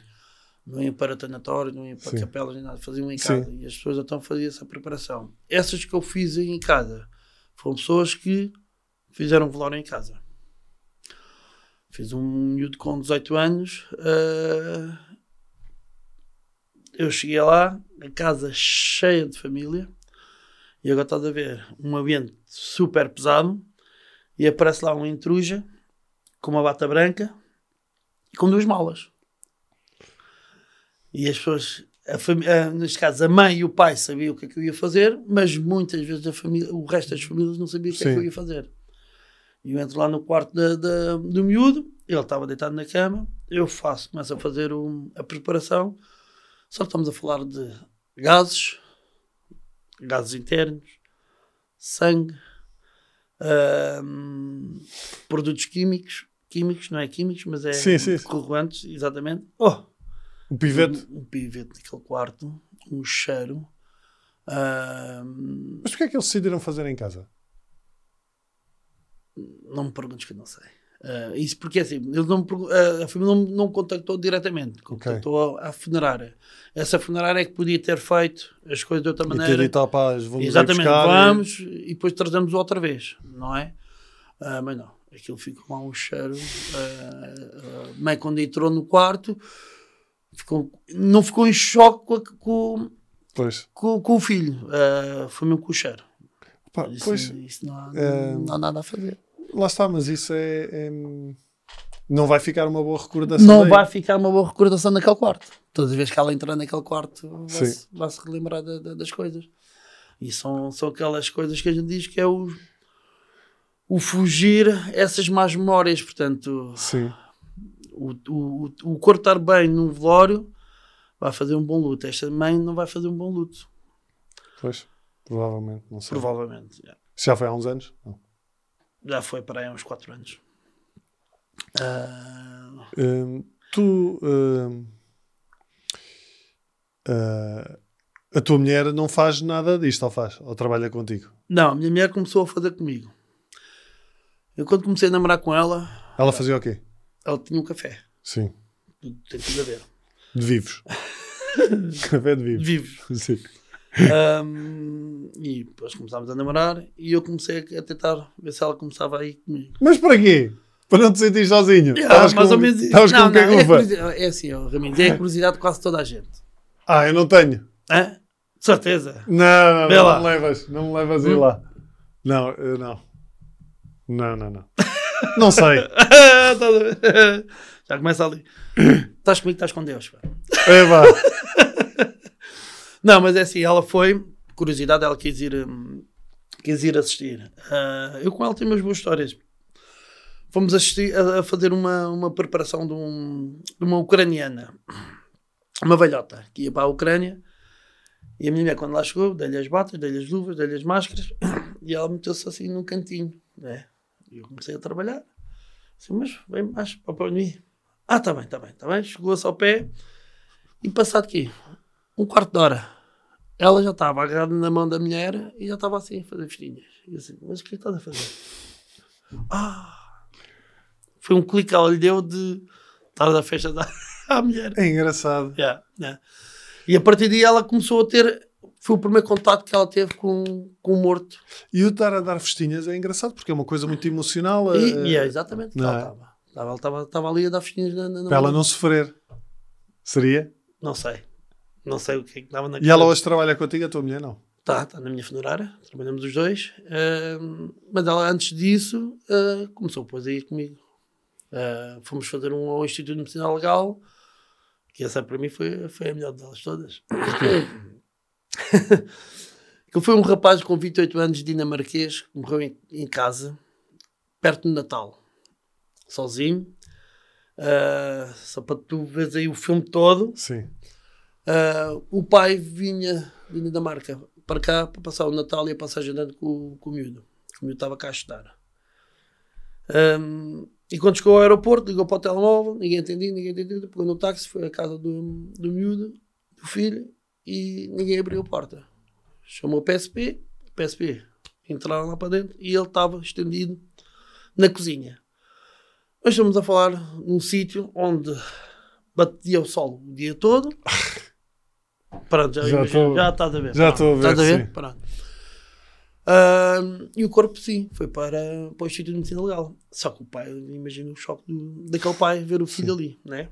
não iam para tanatório, não iam para Sim. capelas, nem nada, faziam em Sim. casa. E as pessoas então faziam essa preparação. Essas que eu fiz em casa foram pessoas que fizeram velório em casa. Fiz um miúdo com 18 anos. ah, eu cheguei lá, a casa cheia de família, e agora estás a ver um ambiente super pesado, e aparece lá uma intruja com uma bata branca e com duas malas. E as pessoas, a ah, neste caso, a mãe e o pai sabiam o que é que eu ia fazer, mas muitas vezes a família, o resto das famílias não sabia o que é que Sim. eu ia fazer. E eu entro lá no quarto da, da- do miúdo, ele estava deitado na cama, eu faço, começo a fazer um- a preparação, só estamos a falar de gases, gases internos, sangue, produtos químicos, químicos, não é químicos, mas é Sim, sim. corroantes, exatamente. Oh, O pivete. um, um pivete naquele quarto, um cheiro. ahm, Mas porquê é que eles decidiram fazer em casa? Não me perguntes que não sei. Ah, isso porque assim, eles não, ah, a família não, não contactou diretamente, contactou a, a funerária. Essa funerária é que podia ter feito as coisas de outra E ter maneira. dito, "Ah, pá, vamos Exatamente, buscar e- vamos e depois trazemos outra vez, não é? Ah, mas não, aquilo ficou lá um cheiro. ah, a mãe, quando entrou no quarto, ficou, não ficou em choque com, com, com, com o filho, ah, foi mesmo com o cheiro. Pá, Isso, pois, isso não, há, eh, não há nada a fazer. lá está, mas isso é, é- Não vai ficar uma boa recordação. Não daí. vai ficar uma boa recordação naquele quarto. Todas as vezes que ela entrar naquele quarto, vai-se vai -se relembrar da- da- das coisas. E são, são aquelas coisas que a gente diz que é o, o fugir essas más memórias. Portanto, Sim. O, o, o corpo estar bem num velório vai fazer um bom luto. Esta mãe não vai fazer um bom luto. Pois, provavelmente, não sei. Provavelmente. já. Isso já foi há uns anos? Não. Já foi para aí há uns 4 anos. Ah, Hum, tu. hum, ah, a tua mulher não faz nada disto, ou faz? Ou trabalha contigo? não, a minha mulher começou a fazer comigo. Eu quando comecei a namorar com ela, Ela fazia o quê? ela tinha um café. Sim. Tem tudo a ver. De vivos. Café de vivos. Vivos. Sim. Ahm, e depois começámos a namorar e eu comecei a tentar ver se ela começava a ir comigo. Mas para quê? Para não te sentir sozinho? Ah, Estavas mais com- ou menos. Com Não, um não, é, é assim, ó, Raminhos, é a curiosidade de quase toda a gente. Ah, eu não tenho. Hã? De certeza. Não, não, Vê não, lá. me levas. Não me levas a ir Hum? lá. Não, eu não. Não, não, não. Não sei. Já começa ali. Estás comigo, estás com Deus. pá. É. Não, mas é assim, ela foi, curiosidade, ela quis ir, hum, quis ir assistir. Ah, eu com ela tenho umas boas histórias. Fomos assistir a, a fazer uma, uma preparação de, um, de uma ucraniana, uma velhota, que ia para a Ucrânia. E a minha mulher, quando lá chegou, dei-lhe as batas, dei-lhe as luvas, dei-lhe as máscaras, e ela meteu-se assim num cantinho. Né? E eu comecei a trabalhar. Assim, mas vem mais para para mim. Ah, está bem, está bem, está bem. Chegou-se ao pé, e passado aqui, um quarto de hora, ela já estava agarrada na mão da mulher e já estava assim a fazer festinhas. E eu assim, mas o que é que estás a fazer? Ah! Foi um clique que ela lhe deu de estar a dar festa da- à mulher. É engraçado. Yeah, yeah. E a partir daí ela começou a ter. Foi o primeiro contato que ela teve com, com o morto. E o estar a dar festinhas é engraçado porque é uma coisa muito emocional. E, eh, e é exatamente não ela é? estava. Ela estava, ali a dar festinhas na, na, na Para ela não sofrer. Seria? Não sei. Não sei o que é que estava na E ela hoje trabalha contigo, a tua mulher não. Está, está na minha funerária, trabalhamos os dois. Ahm, mas ela, antes disso, ah, começou depois a ir comigo. Ah, fomos fazer um ao Instituto de Medicina Legal, que essa para mim foi, foi a melhor delas todas. que foi um rapaz com 28 anos dinamarquês que morreu em, em casa, perto de Natal, sozinho. Ah, só para tu veres aí o filme todo. Sim. Ah, o pai vinha de Dinamarca para cá para passar o Natal e a passagem de ano com, com o miúdo. O miúdo estava cá a estudar. Ahm, e quando chegou ao aeroporto, ligou para o telemóvel, ninguém entendia, ninguém entendia. Pegou no táxi, foi à casa do, do miúdo, do filho, e ninguém abriu a porta. Chamou o PSP, PSP entraram lá para dentro e ele estava estendido na cozinha. Nós estamos a falar num sítio onde batia o sol o dia todo. Pronto, já, Já estou- já estás a ver. já estou a ver, Estás a ver? sim. Pronto. Ahm, e o corpo, sim, foi para, para o Instituto de Medicina Legal. Só que o pai, imagina o choque do, daquele pai ver o filho ali, né?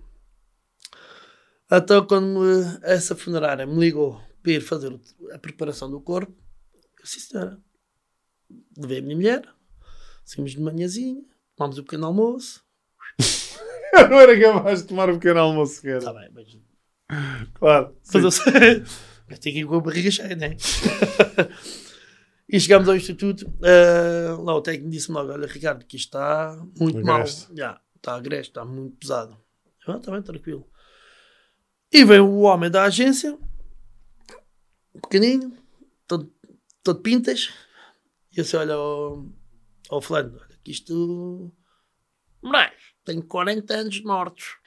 Então, quando me- essa funerária me ligou para ir fazer o- a preparação do corpo, eu disse, senhora, levei a minha mulher, saímos de manhãzinha, tomámos o pequeno almoço. Eu não era capaz de tomar um pequeno almoço sequer. Está bem, mas Claro. Mas eu sei. Mas tem que ir com a barriga cheia, né? e chegámos ao instituto. ah, lá o técnico disse-me logo: Olha, Ricardo, que isto está muito mal. Agreste. Já, está agreste, está muito pesado. Eu, ah, está bem, tranquilo. E vem o homem da agência, pequenino, todo, todo pintas. E eu disse: Olha, ao, ao fulano, olha, que isto. Moraes, tenho 40 anos mortos.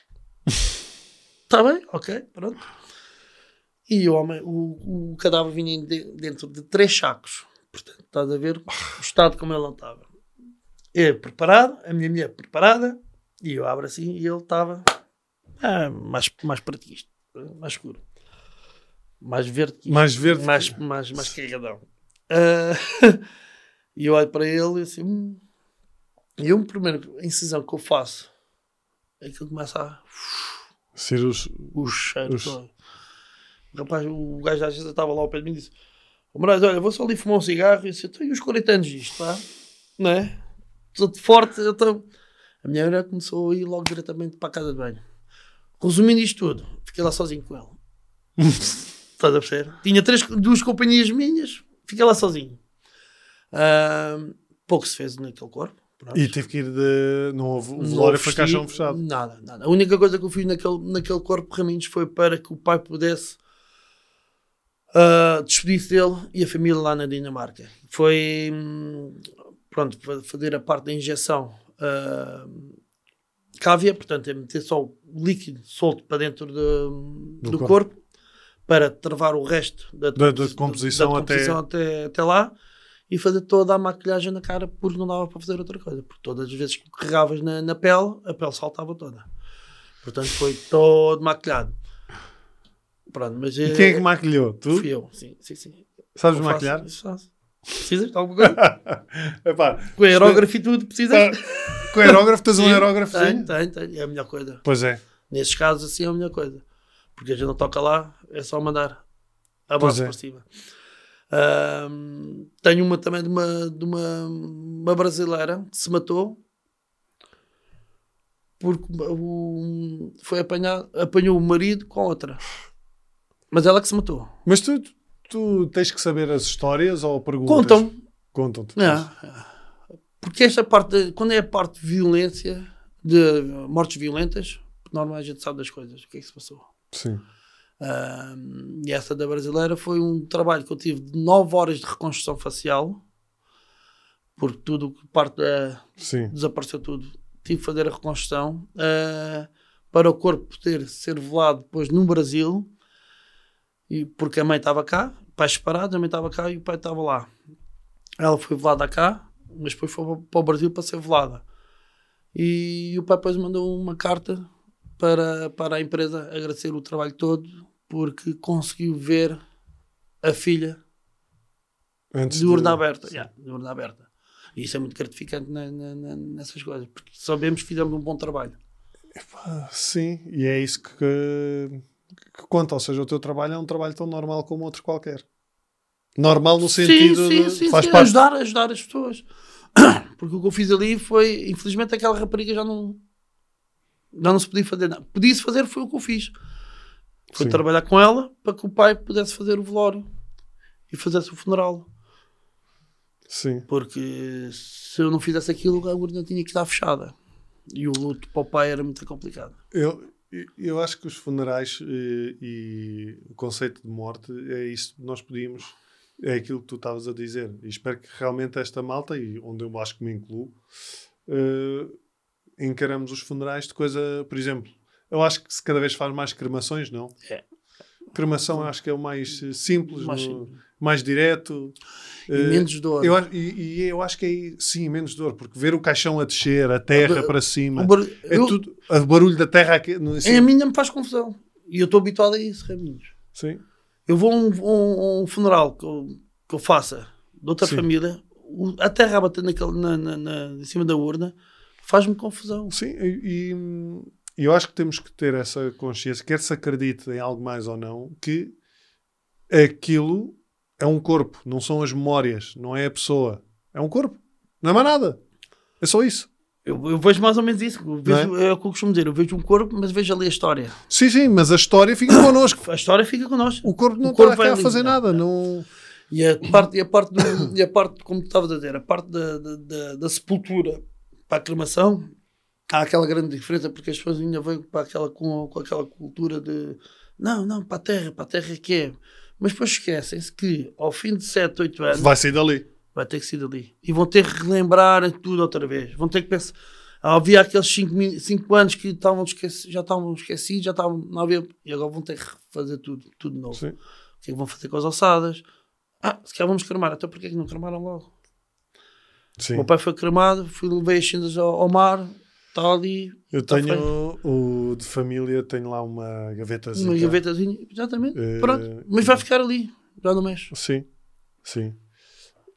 Está bem, ok, pronto. E o homem, o, o cadáver vinha de- dentro de três sacos. Portanto, estás a ver o estado como ele estava. Eu preparado, a minha mulher preparada, e eu abro assim e ele estava ah, mais, mais para isto, mais escuro. Mais verde que isto. Mais verde. mais, mais, mais carregadão. Ah, e eu olho para ele e assim. hum. E eu, primeiro, a incisão que eu faço é que ele começa a. Ser os. O cheiro Os- todo. O rapaz, o gajo da agência estava lá ao pé de mim e disse: Ô Moraes, olha, vou só ali fumar um cigarro. E disse: Tenho uns 40 anos disto, pá. Não é? Estou de forte. Tô... A minha mulher começou a ir logo diretamente para a casa de banho. Resumindo isto tudo, fiquei lá sozinho com ela. Estás a perceber? Tinha três, duas companhias minhas, fiquei lá sozinho. Ahm, pouco se fez naquele corpo. Pronto. E tive que ir de. Não houve. O velório foi caixão fechado. Nada, nada. A única coisa que eu fiz naquele, naquele corpo de raminhos foi para que o pai pudesse ah, despedir-se dele e a família lá na Dinamarca. Foi, hum, pronto, fa- fazer a parte da injeção ah, cávia, portanto, é meter só o líquido solto para dentro de- do, corpo. corpo. para travar o resto da, Da- da composição da até- composição até, até lá e fazer toda a maquilhagem na cara porque não dava para fazer outra coisa. Porque todas as vezes que carregavas na, na pele, a pele saltava toda. Portanto, foi todo maquilhado. Pronto, mas E quem é que maquilhou? Tu? Fui eu, sim, sim, sim. Sabes Eu faço- maquilhar? isso faço. Precisas de alguma coisa? Epá, Com aerógrafo e tudo, precisas? Ah, com aerógrafo, tens um aerógrafo? Tenho, tenho. É a melhor coisa. Pois é. Nesses casos, assim, é a melhor coisa. Porque a gente não toca lá, é só mandar a base é. por cima. Ahm, tenho uma também de uma, de uma, uma brasileira que se matou porque o, foi apanhar, apanhou o marido com outra. Mas ela que se matou. Mas tu, tu tens que saber as histórias ou perguntas? Contam. Contam-te. É, é. Porque esta parte, de- quando é a parte de violência, de mortes violentas, normalmente a gente sabe das coisas, o que é que se passou. Sim. Ahm, e essa da brasileira foi um trabalho que eu tive de 9 horas de reconstrução facial, porque tudo que parte Sim. desapareceu tudo. Tive que fazer a reconstrução ah, para o corpo poder ser velado depois no Brasil, e, porque a mãe estava cá, pais separados, a mãe estava cá e o pai estava lá. Ela foi velada cá, mas depois foi para o Brasil para ser velada. E o pai depois mandou uma carta para, para a empresa agradecer o trabalho todo, porque conseguiu ver a filha Antes de urna aberta. Yeah, de urna aberta. E isso é muito gratificante na- na- na- nessas coisas, porque sabemos que fizemos um bom trabalho. Sim, e é isso que, que conta. Ou seja, o teu trabalho é um trabalho tão normal como outro qualquer. Normal no sentido sim, de sim, faz sim, parte. Ajudar, ajudar as pessoas. Porque o que eu fiz ali foi, infelizmente, aquela rapariga já não, não se podia fazer nada. Podia-se fazer, foi o que eu fiz. Foi Sim. trabalhar com ela para que o pai pudesse fazer o velório e fizesse o funeral. Sim. Porque se eu não fizesse aquilo, a urna tinha que estar fechada. E o luto para o pai era muito complicado. Eu, eu acho que os funerais eh, e o conceito de morte é isso que nós podíamos, é aquilo que tu estavas a dizer. E espero que realmente esta malta, e onde eu acho que me incluo, eh, encaramos os funerais de coisa, por exemplo, eu acho que se cada vez faz mais cremações, não? É. Cremação eu acho que é o mais simples, Mais no- mais direto. E Eh, menos dor. eu, acho- e, e eu acho que é sim, menos dor, porque ver o caixão a descer, a terra Eu- para cima, O bar- é eu- tudo, o barulho da terra aqui, no- assim, A minha me faz confusão. E eu estou habituado a isso, Raminhos. sim. Eu vou a um, um- um funeral que eu, que eu faça de outra Sim. família, o- a terra a bater naquele, na, na- na- em cima da urna faz-me confusão. Sim, e, e- eu acho que temos que ter essa consciência, quer se acredite em algo mais ou não, que aquilo é um corpo, não são as memórias, não é a pessoa. É um corpo, não é mais nada. É só isso. Eu, eu vejo mais ou menos isso. Eu vejo, é? o que eu costumo dizer. Eu vejo um corpo, mas vejo ali a história. Sim, sim, mas a história fica connosco. A história fica connosco. O corpo não O corpo está a fazer nada. Não... E a parte, e a parte, do- e a parte como tu estavas a dizer, a parte da, da, da- da sepultura para a cremação, há aquela grande diferença porque as pessoas ainda vêm para aquela, com, com aquela cultura de não, não, para a terra, para a terra que é. Mas depois esquecem-se que ao fim de 7, 8 anos Vai sair dali. vai ter que ser dali. E vão ter que relembrar tudo outra vez. Vão ter que pensar. Havia aqueles 5 anos que estavam esqueci, já estavam esquecidos, já estavam. Não havia, e agora vão ter que fazer tudo, tudo de novo. Sim. O que é que vão fazer com as alçadas? Ah, se calhar vamos cremar. Então porquê que não cremaram logo? O Sim. meu pai foi cremado, fui, levei as cinzas ao, ao mar, está ali, Eu Tá tenho o de família, tenho lá uma gavetazinha. uma gavetazinha, exatamente, Eh, pronto. Mas vai ficar ali, já não mexe. Sim, sim.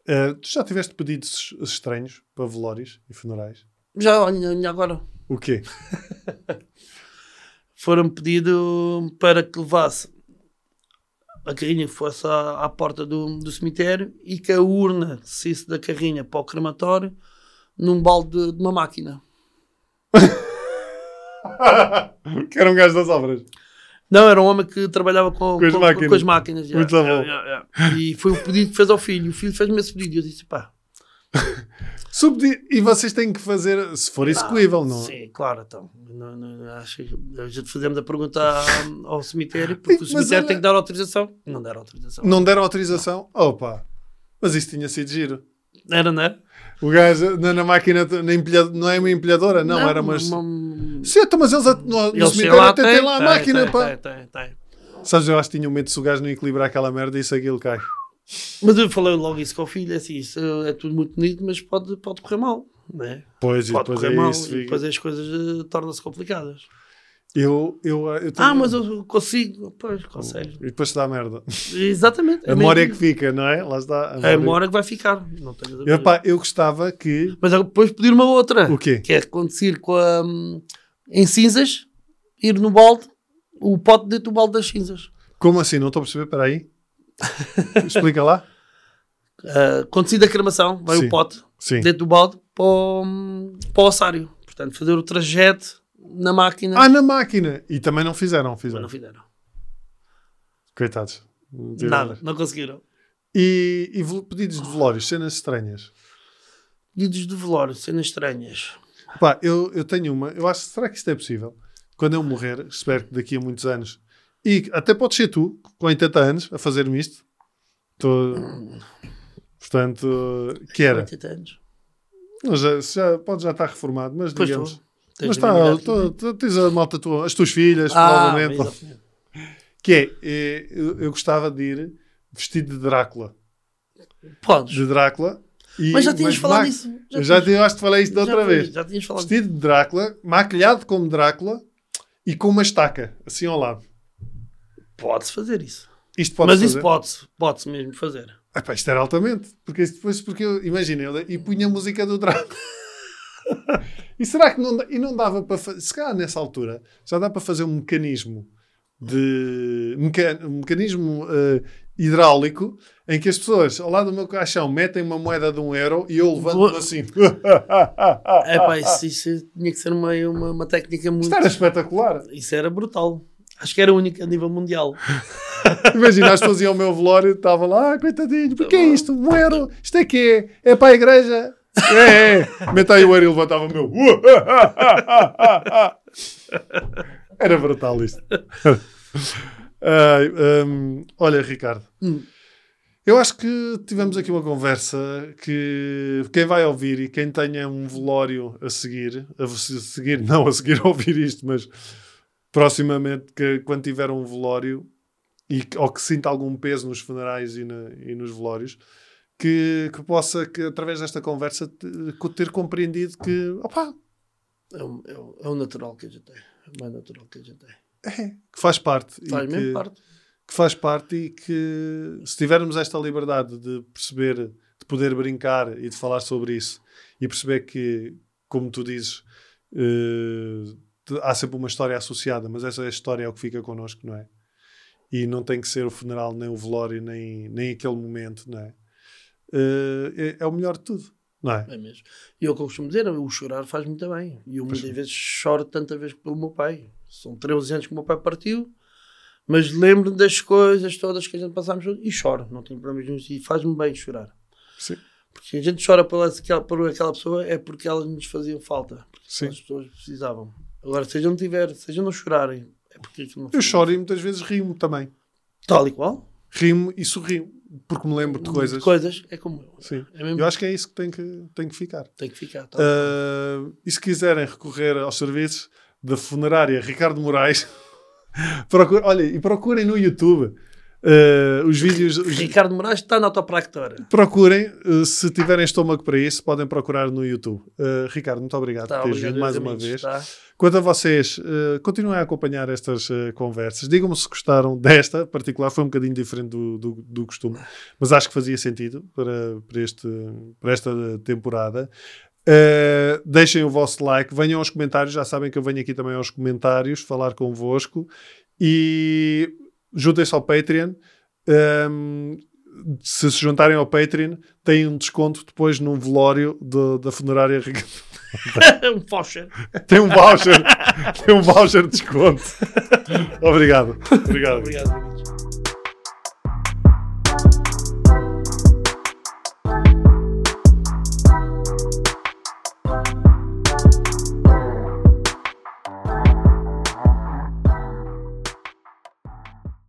Eh, tu já tiveste pedidos estranhos para velórios e funerais? Já, olha, olha agora. O quê? foram pedido para que levasse a carrinha fosse à, à porta do, do cemitério e que a urna saísse da carrinha para o crematório num balde de, uma máquina. que era um gajo das obras. Não, era um homem que trabalhava com, Com as com- máquinas. com as máquinas. Muito bom. Já, já, já. E foi o pedido que fez ao filho. O filho fez-me esse pedido. E eu disse: pá, Subdi- E vocês têm que fazer, se for execuível, não? Sim, claro, então. Não, não, acho que a gente fazemos a pergunta ao, ao cemitério, porque o cemitério tem que dar autorização. Não deram autorização. Não deram autorização? Opa! Mas isso tinha sido giro. Era, não era? O gajo na, na máquina, na empilha- não é uma empilhadora, não, era umas. uma- Sim, então, mas eles no, no Eles cemitério lá até têm lá a tem, máquina, tem, pá. tem, tem, tem. Sabes, eu acho que tinha um medo se o gajo não equilibrar aquela merda e isso aquilo cai. Mas eu falei logo isso com o filho, é assim, isso é tudo muito bonito, mas pode, pode correr mal, não é? Pois, e Pode depois correr é mal isso. e fica- depois as coisas eh, tornam-se complicadas. Eu, eu, eu tenho- Ah, mas eu consigo. Pois, consegues. E depois se dá merda. Exatamente. A memória é que fica, não é? Lá está. A memória que vai ficar. Não tenho. Eu, pá, eu gostava que. Mas depois pedir uma outra. O quê? Que é acontecer com a, hum, em cinzas, ir no balde, o pote dentro do balde das cinzas. Como assim? Não estou a perceber? Espera aí. Explica lá. Uh, acontecido a cremação, vai Sim. o pote Sim. dentro do balde para o, para o ossário. Portanto, fazer o trajeto na máquina. Ah, na máquina. E também não fizeram, mas fizeram. não fizeram. Coitados. Não. Nada, não conseguiram. E, e pedidos de velórios, cenas estranhas. Pedidos de velório, cenas estranhas. Pá, eu, eu tenho uma. Eu acho, será que isto é possível? Quando eu morrer, espero que daqui a muitos anos, e até pode ser tu, com 80 anos, a fazer-me isto. Tô, portanto, que era. 80 anos. Já, já, pode já estar reformado, mas Pois digamos. Tens Mas está, tens a malta tua, as tuas filhas, Ah, provavelmente. exatamente. Que é, eh, eu, eu gostava de ir vestido de Drácula. Podes. De Drácula. E, Mas já tinhas mas falado disso. Eu já, te- eu acho que falei isto da já outra foi, vez. Já tinhas falado Vestido de Drácula, maquilhado como Drácula e com uma estaca, assim ao lado. Pode-se fazer isso. Isto pode Mas fazer. isso pode-se, pode-se mesmo fazer. Epá, isto era altamente. Porque depois, porque eu, imagina, eu, e punha a música do Drácula. e será que não, e não dava para fazer, se calhar nessa altura, já dá para fazer um mecanismo de, meca- um mecanismo eh, hidráulico em que as pessoas ao lado do meu caixão metem uma moeda de um euro e eu levanto assim. É pá, isso, isso tinha que ser uma, uma, uma técnica muito. Isto era espetacular. Isso era brutal. Acho que era único a nível mundial. Imagina, as pessoas iam ao meu velório e estavam lá, ah, coitadinho, porque é isto? Um euro? Isto é que é? É para a igreja? É, é. Meta aí o euro e levantava o meu. Era brutal isto. Ai, hum, olha, Ricardo, Hum. eu acho que tivemos aqui uma conversa que quem vai ouvir e quem tenha um velório a seguir, a se- seguir, não a seguir a ouvir isto, mas proximamente, que quando tiver um velório e, que- ou que sinta algum peso nos funerais e, na- e nos velórios, que, que possa, que, através desta conversa, te- co- ter compreendido que, opá, É o, é o- é o natural que a gente tem. É o mais natural que a gente tem. é, que faz parte. e Faz que, mesmo parte. que faz parte e que se tivermos esta liberdade de perceber, de poder brincar e de falar sobre isso e perceber que, como tu dizes, te- há sempre uma história associada, mas essa história é o que fica connosco, não é? E não tem que ser o funeral, nem o velório, nem, nem aquele momento, não é? Eh, é, é o melhor de tudo, não é? É mesmo. E eu costumo dizer, o chorar faz muito bem. E eu Pois muitas vezes choro tanta vez pelo meu pai. São 13 anos que o meu pai partiu, mas lembro das coisas todas que a gente passámos e choro. Não tenho problemas nenhum. E faz-me bem chorar. Sim. Porque a gente chora por aquela, por aquela pessoa é porque elas nos faziam falta. Porque Sim. as pessoas precisavam. Agora, se a gente não tiver, se a gente não chorarem, é porque aquilo não Eu choro e muitas vezes rimo também. Tal e qual. Rimo e sorrio, porque me lembro de coisas. Coisas é como eu. Sim. É mesmo, Eu acho que é isso que tem que, tem que ficar. tem que ficar. tal. Uh, e se quiserem recorrer aos serviços da funerária Ricardo Moraes, procure- olha, e procurem no YouTube uh, os vídeos. os- Ricardo Moraes está na autopractora. procurem, uh, se tiverem estômago para isso, podem procurar no YouTube. Uh, Ricardo, muito obrigado Tá, por teres vindo mais meus uma amigos, vez. tá? Quanto a vocês, continuem a acompanhar estas conversas. Digam-me se gostaram desta particular, foi um bocadinho diferente do, do, do costume, mas acho que fazia sentido para, para, este, para esta temporada. Uh, deixem o vosso like, venham aos comentários. Já sabem que eu venho aqui também aos comentários falar convosco e juntem-se ao Patreon. Um, se se juntarem ao Patreon, têm um desconto depois num velório do- da funerária. Um voucher. Tem um voucher, tem um voucher de desconto. Obrigado. Obrigado. Obrigado.